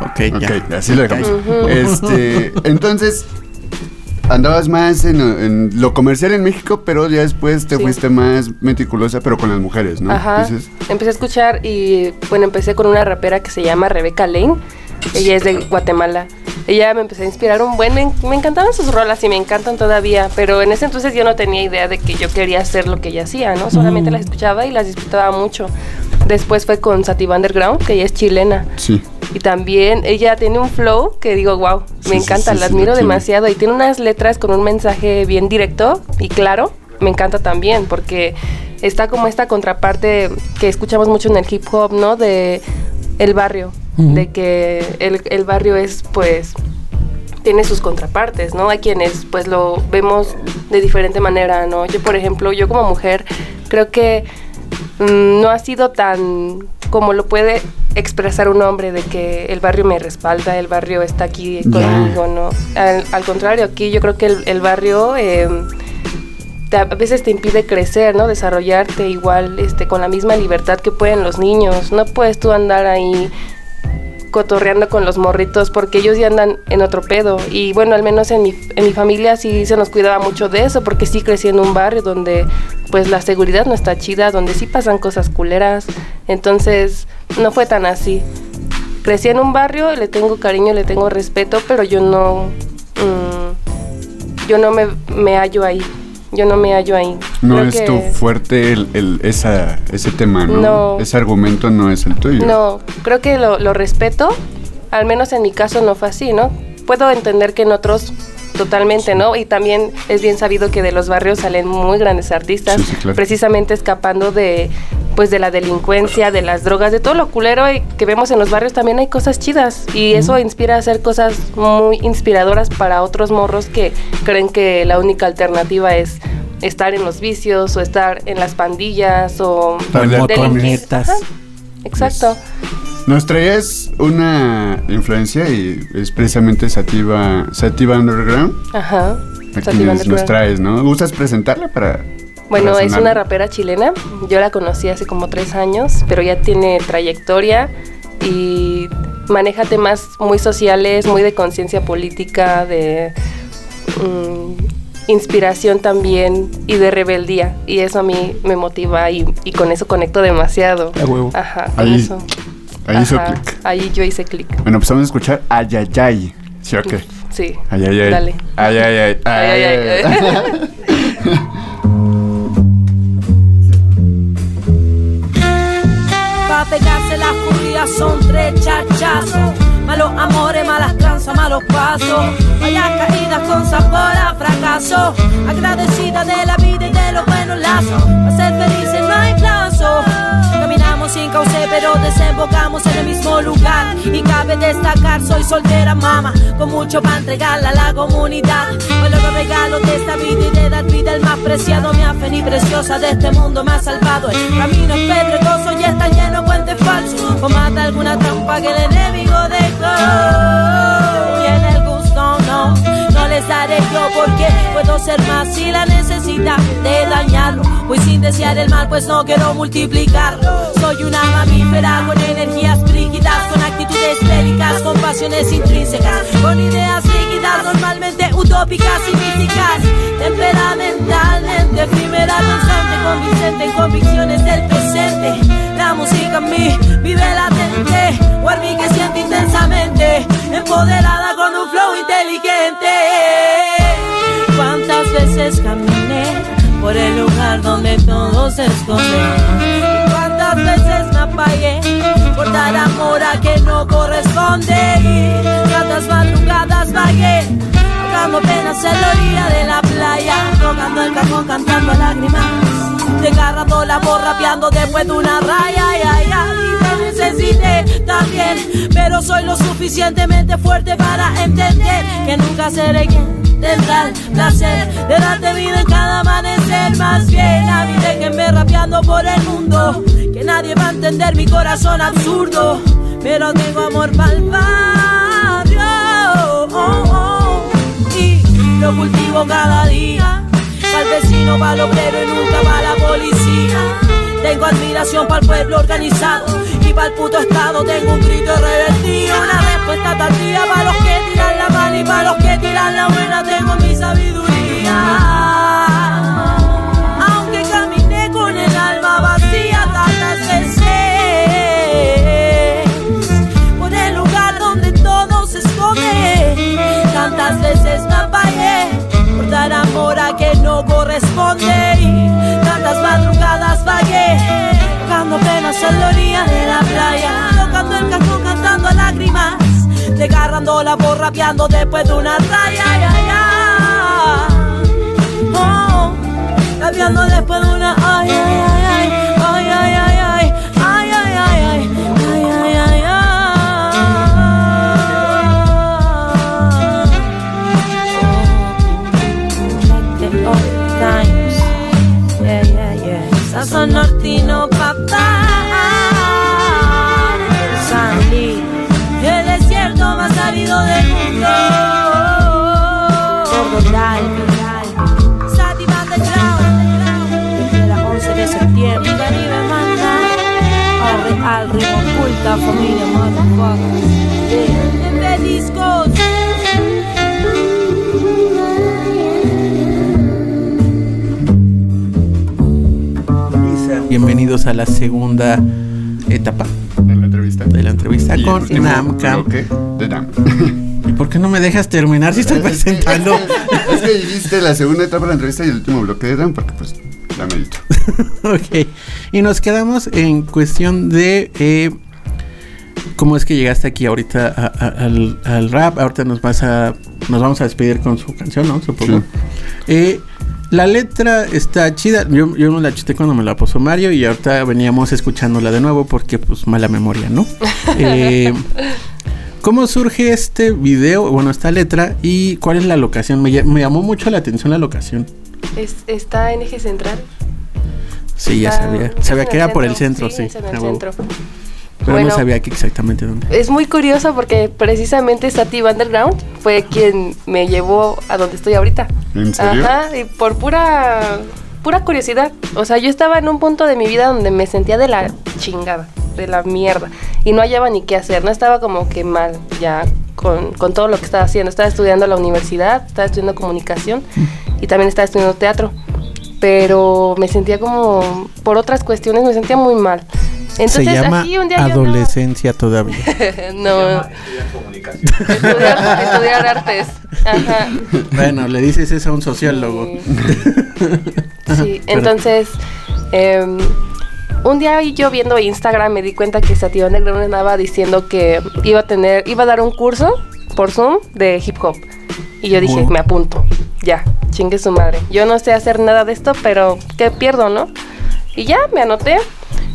Ok, ya. Ok, así lo dejamos. Este, entonces, andabas más en, en lo comercial en México, pero ya después te Sí. fuiste más meticulosa, pero con las mujeres, ¿no? Ajá. Empecé a escuchar y bueno, empecé con una rapera que se llama Rebeca Lane. Ella es de Guatemala. Ella me empezó a inspirar un buen, me, encantaban sus rolas y me encantan todavía, pero en ese entonces yo no tenía idea de que yo quería hacer lo que ella hacía, ¿no? Solamente Mm. las escuchaba y las disfrutaba mucho. Después fue con Sativa Underground, que ella es chilena. sí. Y también ella tiene un flow que digo, wow, me sí, encanta, sí, la admiro demasiado. Y tiene unas letras con un mensaje bien directo y claro. Me encanta también porque está como esta contraparte que escuchamos mucho en el hip hop, ¿no? De el barrio, De que el, el barrio es pues tiene sus contrapartes, ¿no? Hay quienes pues lo vemos de diferente manera, ¿no? Yo, por ejemplo, yo como mujer creo que mm, no ha sido tan como lo puede expresar un hombre de que el barrio me respalda, el barrio está aquí conmigo, ¿no? Al, al contrario, aquí yo creo que el, el barrio eh, te- a veces te impide crecer, ¿no? Desarrollarte igual, este, con la misma libertad que pueden los niños. No puedes tú andar ahí cotorreando con los morritos porque ellos ya andan en otro pedo. Y bueno, al menos en mi, en mi familia sí se nos cuidaba mucho de eso porque sí crecí en un barrio donde pues la seguridad no está chida, donde sí pasan cosas culeras. Entonces no fue tan así. Crecí en un barrio, le tengo cariño, le tengo respeto, pero yo no... mm, yo no me, me hallo ahí. Yo no me hallo ahí. No Creo es que- tu fuerte el, el- esa, ese tema, ¿no? No. Ese argumento no es el tuyo. No, creo que lo, lo respeto. Al menos en mi caso no fue así, ¿no? Puedo entender que en otros totalmente, ¿no? Y también es bien sabido que de los barrios salen muy grandes artistas, Sí, sí, claro. precisamente escapando de pues de la delincuencia, de las drogas, de todo lo culero que vemos en los barrios también hay cosas chidas y eso inspira a hacer cosas muy inspiradoras para otros morros que creen que la única alternativa es estar en los vicios o estar en las pandillas o. Motonetas. Exacto. Nos traías una influencia y es precisamente Sativa, Sativa Underground. Ajá. A Sativa nos traes, ¿no? ¿Gustas presentarla para.? Bueno, es una rapera chilena. Yo la conocí hace como tres años, pero ya tiene trayectoria y maneja temas muy sociales, muy de conciencia política, de mm, inspiración también y de rebeldía. Y eso a mí me motiva y, y con eso conecto demasiado. A huevo. Ajá, con Ahí- eso. Ahí hizo clic. Ahí yo hice clic. Bueno, pues vamos a escuchar Ayayay. ¿Sí o qué? Sí. Ayayay. Dale. Ayayay. Ay, ay, ay, ay. *laughs* Pa' pegarse las judías son tres chachazos. Malos amores, malas tranzas, malos pasos. Vaya caídas con sabor a fracaso. Agradecida de la vida y de los buenos lazos. Para ser felices no hay plazo. Sin cauce, pero desembocamos en el mismo lugar. Y cabe destacar, soy soltera mama. Con mucho para entregarle a la comunidad. Valoro los regalos de esta vida y de dar vida el más preciado. Mi afen y preciosa de este mundo más salvado. El camino es pedregoso y está lleno de puentes falsos. O mata alguna trampa que el enemigo dejó. Tiene el gusto, no. Les daré yo porque puedo ser más si la necesidad de dañarlo. Voy sin desear el mal, pues no quiero multiplicarlo. Soy una mamífera con energías con actitudes bélicas, con pasiones intrínsecas, con ideas rígidas, normalmente utópicas y místicas. Temperamentalmente, efímera, constante, convincente en convicciones del presente. La música en mí vive latente, mí que siente intensamente, empoderada con un flow inteligente. ¿Cuántas veces caminé por el lugar donde todo se esconde? ¿Y cuántas veces me apagué por dar amor a que no corresponde? Y cuántas madrugadas vagué, ahogando penas en la orilla de la playa, tocando el cajón cantando lágrimas, desgarrando la voz rapeando después de una raya, necesité también, pero soy lo suficientemente fuerte para entender que nunca seré quien tendrá el placer de darte vida en cada amanecer. Más bien a mí déjenme rapeando por el mundo, que nadie va a entender mi corazón absurdo, pero tengo amor para el barrio oh, oh, y lo cultivo cada día. Para el vecino, para el obrero y nunca para la policía. Tengo admiración para el pueblo organizado y para el puto estado tengo un grito revertido. Una respuesta tardía para los que tiran la mala y para los que tiran la buena tengo mi sabiduría. Aunque caminé con el alma vacía tantas veces por el lugar donde todo se esconde, tantas veces me apagué por dar amor a que no corresponde y tantas vagué tocando penas en la orilla de la playa tocando el cajón cantando lágrimas desgarrando la voz rapeando después de una raya ay, ay, ay. Oh, rapeando después de una ay la familia, motherfuckers. Yeah. Entre discos. Bienvenidos a la segunda etapa En la entrevista. de la entrevista Y con Namcam. de Nam. *laughs* ¿Y por qué no me dejas terminar si estoy Es que- presentando? Es que dijiste la segunda etapa de la entrevista y el último bloque de Dan, porque pues la medito. *laughs* ok. Y nos quedamos en cuestión de eh, cómo es que llegaste aquí ahorita a- a- al, al rap. Ahorita nos vas a nos vamos a despedir con su canción, ¿no? Supongo. Sí. Eh, la letra está chida. Yo, yo me la chuté cuando me la puso Mario y ahorita veníamos escuchándola de nuevo porque pues mala memoria, ¿no? *laughs* Eh, ¿Cómo surge este video, bueno, esta letra y cuál es la locación? Me, ll- me llamó mucho la atención la locación. Es- está en eje central. Sí, ya sabía. Sabía que era por el centro, sí. en el a huevo. centro. Pero Bueno. no sabía que exactamente dónde. Es muy curioso porque precisamente Sativa Underground fue quien me llevó a donde estoy ahorita. ¿En serio? Ajá, y por pura pura curiosidad. O sea, yo estaba en un punto de mi vida donde me sentía de la chingada, de la mierda. Y no hallaba ni qué hacer, no estaba como que mal ya con, con todo lo que estaba haciendo. Estaba estudiando en la universidad, estaba estudiando comunicación y también estaba estudiando teatro. Pero me sentía como, por otras cuestiones, me sentía muy mal. Entonces, Se llama así un día adolescencia todavía. *laughs* no, estudiar, estudiar artes. Ajá. bueno, le dices eso a un sociólogo. Sí, entonces, em, un día yo viendo Instagram me di cuenta que Sativa Underground andaba diciendo que iba a tener, iba a dar un curso por Zoom de hip hop. Y yo dije, me apunto, ya, chingue su madre. Yo no sé hacer nada de esto, pero ¿qué pierdo, no? Y ya, me anoté.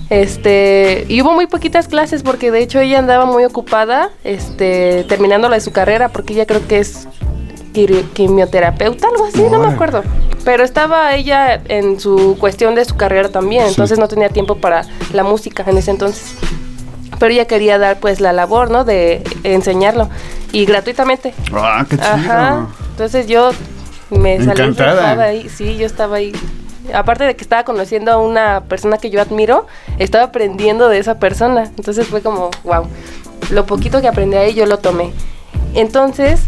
Este, y hubo muy poquitas clases porque de hecho ella andaba muy ocupada, este, terminando la de su carrera, porque ella creo que es quimioterapeuta, algo así, no me acuerdo. Pero estaba ella en su cuestión de su carrera también, Sí. entonces no tenía tiempo para la música en ese entonces. Pero ella quería dar pues la labor, ¿no? De enseñarlo y gratuitamente. ¡Ah, qué chido! Ajá. Entonces yo me salí Encantada. encantada ahí, sí, yo estaba ahí. Aparte de que estaba conociendo a una persona que yo admiro, estaba aprendiendo de esa persona. Entonces fue como, wow. Lo poquito que aprendí ahí yo lo tomé. Entonces,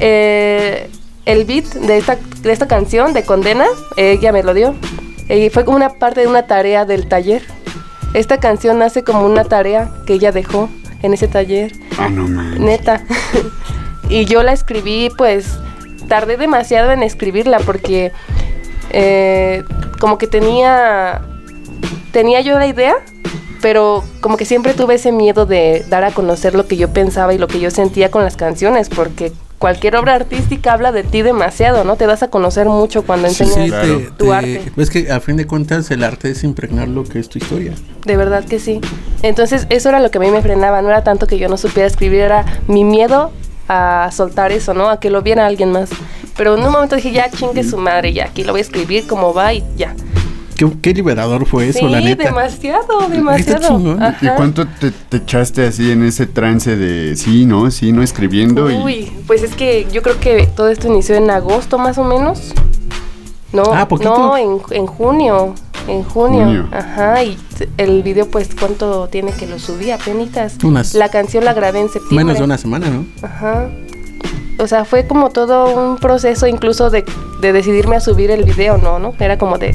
eh, el beat de esta, de esta canción, de Condena, ella me lo dio. Y fue como una parte de una tarea del taller. Esta canción nace como una tarea que ella dejó en ese taller. Ah, no man. Neta. *laughs* y yo la escribí, pues tardé demasiado en escribirla porque eh, como que tenía, tenía yo la idea, pero como que siempre tuve ese miedo de dar a conocer lo que yo pensaba y lo que yo sentía con las canciones, porque cualquier obra artística habla de ti demasiado, ¿no? Te das a conocer mucho cuando enseñas Sí, claro. te- tu te- arte. Es que a fin de cuentas el arte es impregnar lo que es tu historia. De verdad que sí. Entonces, eso era lo que a mí me frenaba. No era tanto que yo no supiera escribir, era mi miedo a soltar eso, ¿no? A que lo viera alguien más. Pero en un momento dije, ya chingue su madre, ya aquí lo voy a escribir como va y ya. Qué, qué liberador fue eso, sí, la neta. demasiado, demasiado. ¿Y cuánto te, te echaste así en ese trance de sí, no, sí, no, escribiendo? y Uy, pues es que yo creo que todo esto inició en agosto más o menos. No, Ah, poquito. no, en, en junio. En junio. Junio. Ajá, y el video pues cuánto tiene que lo subí apenas. Unas- La canción la grabé en septiembre. Menos de una semana, ¿no? Ajá. O sea, fue como todo un proceso incluso de, de decidirme a subir el video, ¿no? ¿no? Era como de...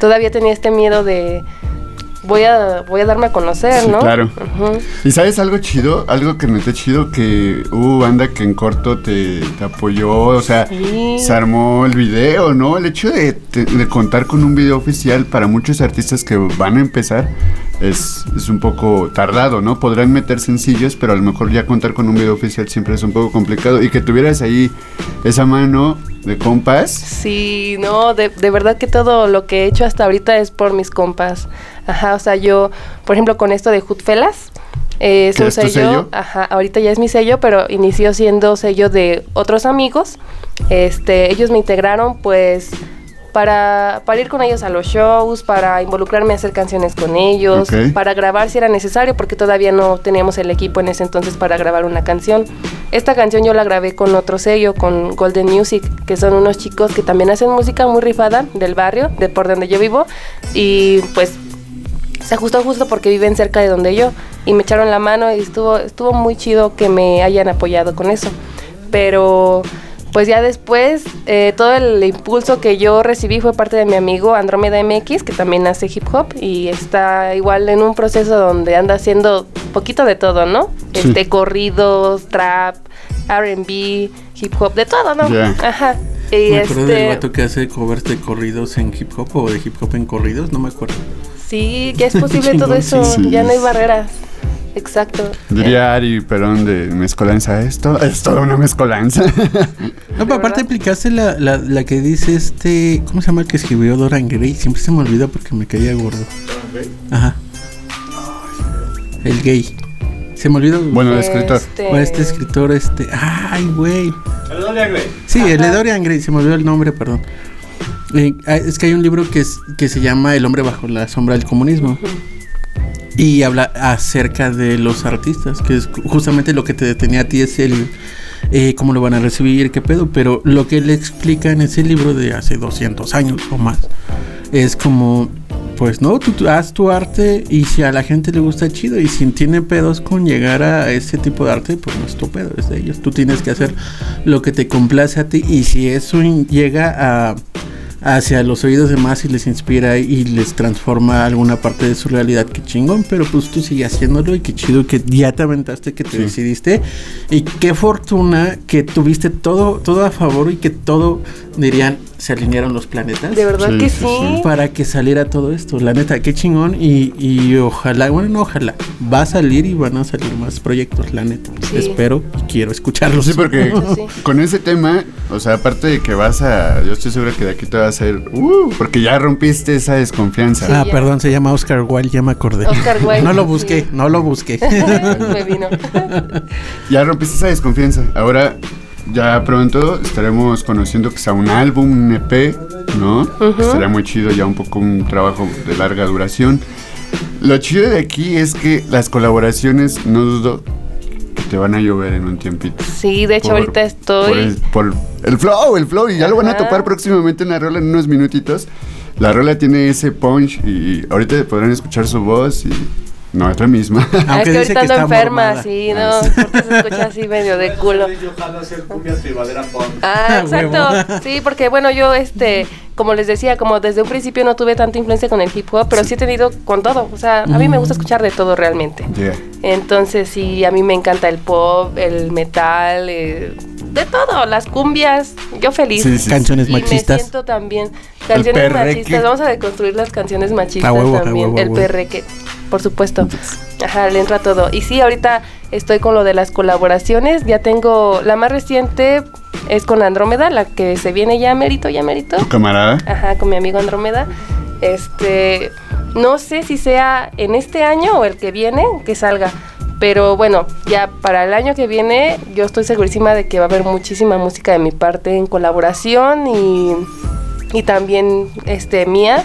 Todavía tenía este miedo de... Voy a, voy a darme a conocer, Sí, ¿no? claro. ¿Y sabes algo chido? Algo que me está chido que hubo banda que en corto te, te apoyó, o sea, Sí. se armó el video, ¿no? El hecho de contar con un video oficial para muchos artistas que van a empezar es, es un poco tardado, ¿no? Podrán meter sencillos, pero a lo mejor ya contar con un video oficial siempre es un poco complicado. Y que tuvieras ahí esa mano de compas. Sí, no, de, de verdad que todo lo que he hecho hasta ahorita es por mis compas. Ajá, o sea, yo, por ejemplo, con esto de Hoodfellas, eh, es ¿Qué un sello, sello? ajá, ahorita ya es mi sello, pero inició siendo sello de otros amigos. Este, ellos me integraron, pues, para, para ir con ellos a los shows, para involucrarme a hacer canciones con ellos, para grabar si era necesario, porque todavía no teníamos el equipo en ese entonces para grabar una canción. Esta canción yo la grabé con otro sello, con Golden Music, que son unos chicos que también hacen música muy rifada del barrio, de por donde yo vivo, y pues se ajustó justo porque viven cerca de donde yo y me echaron la mano y estuvo estuvo muy chido que me hayan apoyado con eso. Pero pues ya después eh, todo el impulso que yo recibí fue parte de mi amigo Andrómeda MX que también hace hip hop y está igual en un proceso donde anda haciendo poquito de todo, ¿no? Sí. Este corridos, trap, R&B, hip hop, de todo, ¿no? Ya. Ajá. Y me acuerdo del este vato que hace covers de corridos en hip hop o de hip hop en corridos, no me acuerdo. Sí, ya es posible *laughs* todo eso, sí. ya no hay barreras. Exacto. Diría Ari Perón de mezcolanza esto. *laughs* Es toda una mezcolanza. *laughs* No, pero aparte aplicaste la, la, la que dice este. ¿Cómo se llama el que escribió Doran Gray? Siempre se me olvida porque me caía gordo. Ajá. El gay. Se me olvidó. bueno, el escritor. Este, O este escritor, este. Ay, güey. Saludos, Grey. Sí, el de Dorian Gray, se me olvidó el nombre, perdón. Eh, ah, es que hay un libro que, es, que se llama El hombre bajo la sombra del comunismo. Y habla acerca de los artistas, que es ju- justamente lo que te detenía a ti es el eh, cómo lo van a recibir, qué pedo. Pero lo que él explica en ese libro de hace 200 años o más es como, pues no, tú, tú haz tu arte y si a la gente le gusta chido y si tiene pedos con llegar a ese tipo de arte, pues no es tu pedo, es de ellos. Tú tienes que hacer lo que te complace a ti y si eso llega a hacia los oídos de más y les inspira y les transforma alguna parte de su realidad, qué chingón, pero pues tú sigues haciéndolo y qué chido que ya te aventaste, que te Sí. decidiste y qué fortuna que tuviste todo, todo a favor y que todo, dirían, se alinearon los planetas De verdad Sí, que sí, para que saliera todo esto. La neta, qué chingón. Y, y ojalá, bueno, no, ojalá. Va a salir y van a salir más proyectos, la neta. Sí. Espero y quiero escucharlos. Sí, porque *laughs* Sí. con ese tema, o sea, aparte de que vas a. Yo estoy seguro que de aquí te va a hacer. Uh, porque ya rompiste esa desconfianza. Ah, ya. perdón, se llama Oscar Wilde, ya me acordé. Oscar *laughs* Wilde, no lo sí. busqué, no lo busqué. *laughs* Me vino. Ya rompiste esa desconfianza. Ahora, ya pronto estaremos conociendo sea un álbum, un EP, ¿no? Estaría muy chido, ya un poco un trabajo de larga duración. Lo chido de aquí es que las colaboraciones, no dudo que te van a llover en un tiempito. Sí, de hecho Por- ahorita estoy... Por el, por el flow, el flow, y ya lo van a Ajá. topar próximamente en la rola en unos minutitos. La rola tiene ese punch y ahorita podrán escuchar su voz y no es la misma. Ah, *laughs* Aunque es que dice ahorita que ando está enferma, mormada. sí, Ah, no, porque se escucha así medio de culo. Ah, Ah, exacto. Sí, porque bueno, yo este, como les decía, como desde un principio no tuve tanta influencia con el hip hop, pero sí, he tenido con todo. O sea, a mí me gusta escuchar de todo realmente. Yeah. Entonces sí, a mí me encanta el pop, el metal, eh, de todo, las cumbias, yo feliz. Sí, sí, Canciones Y me machistas. siento también. Canciones machistas. Vamos a deconstruir las canciones machistas A huevo, a también. huevo, a el perreque, por supuesto. Ajá, le entra todo. Y sí, ahorita estoy con lo de las colaboraciones. Ya tengo. La más reciente es con Andrómeda, la que se viene ya merito, ya merito. Tu camarada. Ajá, con mi amigo Andrómeda. Este, no sé si sea en este año o el que viene que salga. Pero bueno, ya para el año que viene yo estoy segurísima de que va a haber muchísima música de mi parte en colaboración y, y también este mía.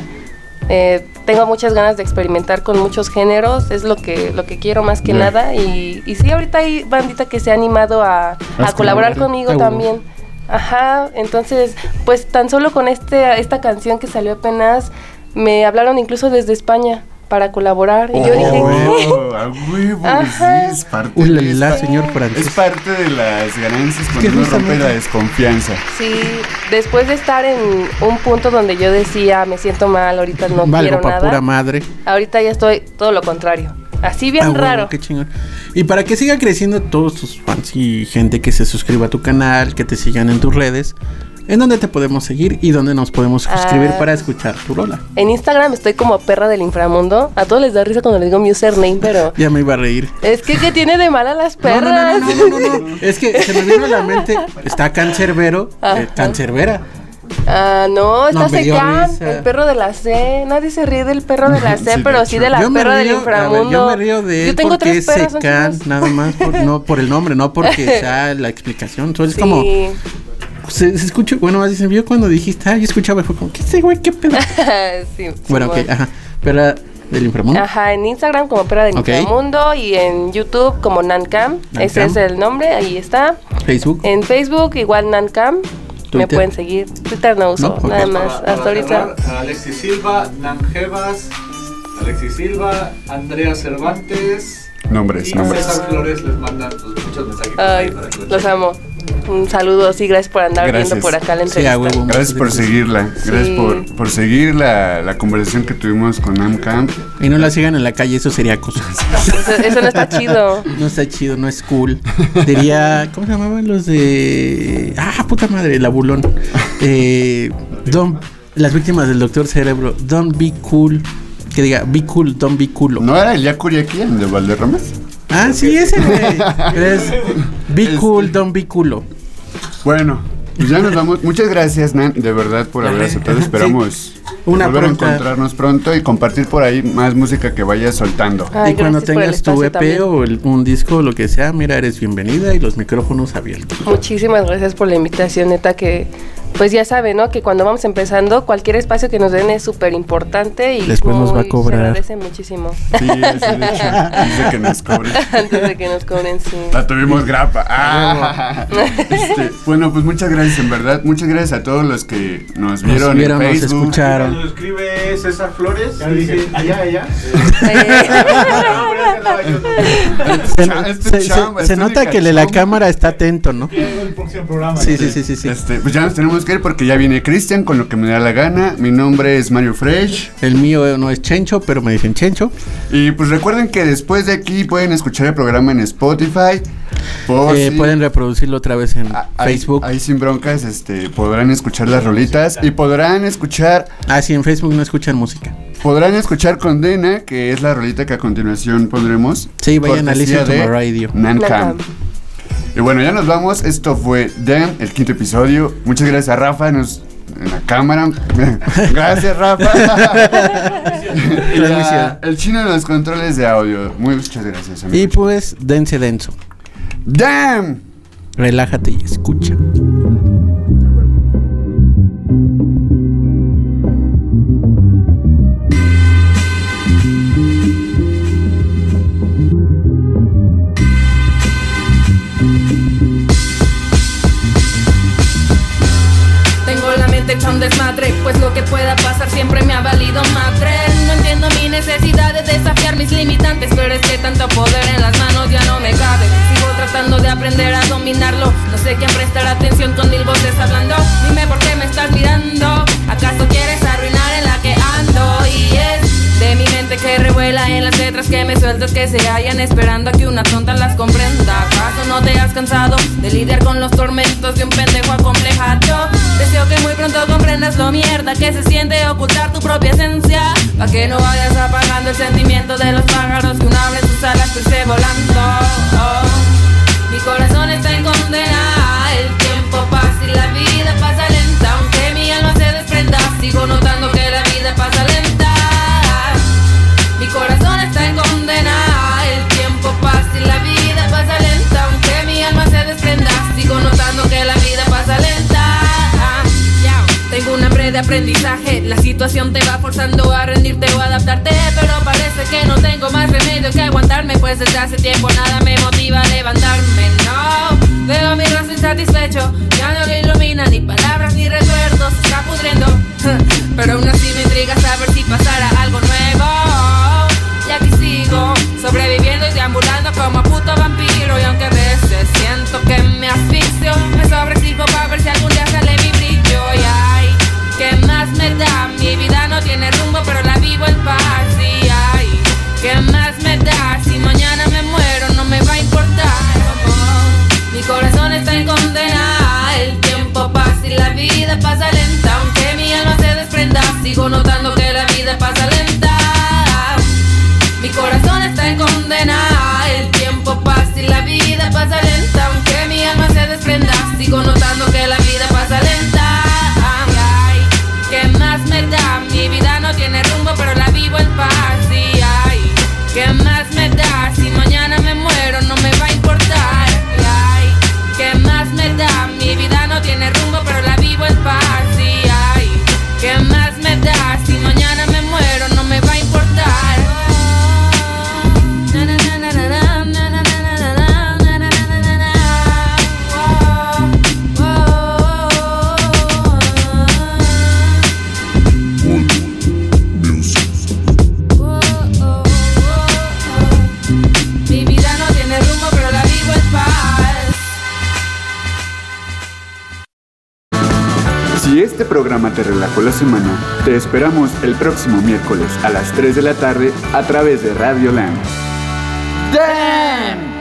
Eh, tengo muchas ganas de experimentar con muchos géneros, es lo que, lo que quiero más que nada. Y, y sí, ahorita hay bandita que se ha animado a, a Haz colaborar conmigo Ah, también. Ajá, entonces, pues tan solo con este, esta canción que salió apenas, me hablaron incluso desde España para colaborar. Y yo Oh, dije, a huevo, a huevo, Ajá. sí, es parte, Uy, la, es señor es parte de las ganancias que cuando uno rompe la desconfianza. sí, después de estar en un punto donde yo decía, me siento mal, ahorita no Valgo quiero nada. pura madre. Ahorita ya estoy todo lo contrario. Así bien Ah, raro. Qué chingón. Y para que siga creciendo todos tus fans y gente que se suscriba a tu canal, que te sigan en tus redes, ¿en dónde te podemos seguir y dónde nos podemos suscribir Ah. para escuchar tu rola? En Instagram estoy como perra del inframundo. A todos les da risa cuando les digo mi username, pero *laughs* Ya me iba a reír. es que ¿qué tiene de mal a las No, no, perras? no, no, no, no, no. Es que se me vino a la mente. Está Cancerbero, eh. Cancerbera. Ah, no, está No, risa. el perro de la C. Nadie se ríe del perro de la *laughs* C, Sí, pero sí de la perra del ver, inframundo. yo me río de él Yo tengo porque tres es perros, Secan, nada más por, no por el nombre, no porque *laughs* sea la explicación. Solo es como se, se escuchó, bueno, así se vio cuando dijiste, ah, yo escuchaba y fue como, ¿qué sé, güey? ¿Qué pedo? *laughs* sí, bueno, ok, ajá. Pero era del inframundo. Ajá, en Instagram como perra del Ok. inframundo y en YouTube como Nancam. Ese es el nombre, ahí está. Facebook. En Facebook igual Nancam. Me pueden seguir. Twitter no uso, No, nada más. Para- Hasta ahorita. cerrar, Alexis Silva, Nan Jevas, Alexis Silva, Andrea Cervantes Nombres, y nombres. César Flores les mandan pues, muchos mensajes Ay, para que lo los amo. Un saludo, sí, gracias por andar Gracias. viendo por acá la Sí, entrevista. huevo. Gracias por seguirla. Gracias Sí. por, por seguir la, la conversación que tuvimos con AmCamp. Y no la sigan en la calle, eso sería acoso. *laughs* Eso, eso no está chido. No está chido, no es cool. Diría, ¿cómo se llamaban los de. Ah, puta madre, el abulón. Eh, don't- las víctimas del doctor Cerebro, don't be cool. Que diga, be cool, don't be culo. ¿No era el Yakuri aquí, el de Valderramas? Ah, sí, ese güey. *laughs* Es be Este. cool, don't be culo. Bueno, pues ya nos vamos. Muchas gracias, Nan, de verdad, por haber aceptado. Esperamos Una volver pronta. a encontrarnos pronto y compartir por ahí más música que vayas soltando. Ay, y cuando tengas tu EP también. o el- un disco o lo que sea, mira, eres bienvenida y los micrófonos abiertos. Muchísimas gracias por la invitación, neta, que pues ya saben, ¿no? Que cuando vamos empezando, cualquier espacio que nos den es súper importante y Después nos va a muy- cobrar. Se agradece muchísimo. Sí, sí, de hecho, *laughs* dice que nos cobre. *laughs* Antes de que nos cobren, sí. La tuvimos grapa. Ah. *laughs* Este, bueno, pues muchas gracias, en verdad. Muchas gracias a todos los que nos Nos vieron vieron, en nos Facebook. escucharon. Nos escribe César Flores. Ya dije. allá, allá. Se, Cha- este se- se- chamba, se este nota que el de la cámara está atento, ¿no? el próximo programa. Sí, sí, sí, sí, sí. Este, pues ya nos tenemos que ir porque ya viene Cristian con lo que me da la gana. Mi nombre es Mario Fresh. El mío no es Chencho, pero me dicen Chencho. Y pues recuerden que después de aquí pueden escuchar el programa en Spotify. Eh, si- Pueden reproducirlo otra vez en Ah, ahí- Facebook. Ahí, sin broncas, este, podrán escuchar las rolitas y podrán escuchar, Ah, sí, en Facebook no escuchan música. podrán escuchar Condena, que es la rolita que a continuación pondremos. Sí, vayan a Listen to de My Radio. Nancam. Y bueno, ya nos vamos. Esto fue Dan, el quinto episodio. Muchas gracias a Rafa nos, en la cámara. *laughs* gracias, Rafa. y a- Transmisión. el chino en los controles de audio. Muchas gracias, Y amigo. pues, dense denso. Dan. Relájate y escucha. Siempre me ha valido madre. No entiendo mi necesidad de desafiar mis limitantes, pero es que tanto poder en las manos ya no me cabe. Sigo tratando de aprender a dominarlo. No sé quién prestar atención con mil voces hablando. Dime por qué me estás mirando. ¿Acaso quieres arruinar en la que ando? De mi mente que revuela en las letras que me sueltas que se hallan esperando a que una tonta las comprenda. ¿Acaso no te has cansado de lidiar con los tormentos de un pendejo acomplejado? Deseo que muy pronto comprendas lo mierda que se siente ocultar tu propia esencia. Pa' que no vayas apagando el sentimiento de los pájaros que una vez sus alas se volando. Oh, mi corazón está en condena. El tiempo pasa y la vida pasa lenta. Aunque mi alma se desprenda, sigo notando que la de aprendizaje. La situación te va forzando a rendirte o adaptarte. Pero parece que no tengo más remedio que aguantarme. Pues desde hace tiempo nada me motiva a levantarme. No, veo mi rostro insatisfecho. Ya no le ilumina ni palabras ni recuerdos. Se está pudriendo. *laughs* Pero aún así me intriga saber si pasará algo nuevo. Y aquí sigo, sobreviviendo y deambulando como puto vampiro. Y aunque a veces siento que me asfixio, me sobreexijo para ver si algún día sale mi brillo. Y ay, ¿qué más me da? Mi vida no tiene rumbo, pero la vivo en paz. Y ay, ¿qué más me da? Si mañana me muero, no me va a importar. Mi corazón está en condena. El tiempo pasa y la vida pasa lenta. Aunque mi alma se desprenda, sigo notando que la vida pasa lenta. Mi corazón está en condena. El tiempo pasa y la vida pasa lenta. Aunque mi alma se desprenda, sigo notando que la vida pasa lenta. Vivo paz. Y ay, ¿qué más me da? Si mañana me muero, no me va a importar. Ay, ¿qué más me da? Mi vida no tiene rumbo, programa te relajó la semana, te esperamos el próximo miércoles a las 3 de la tarde a través de Radio Land. ¡Damn!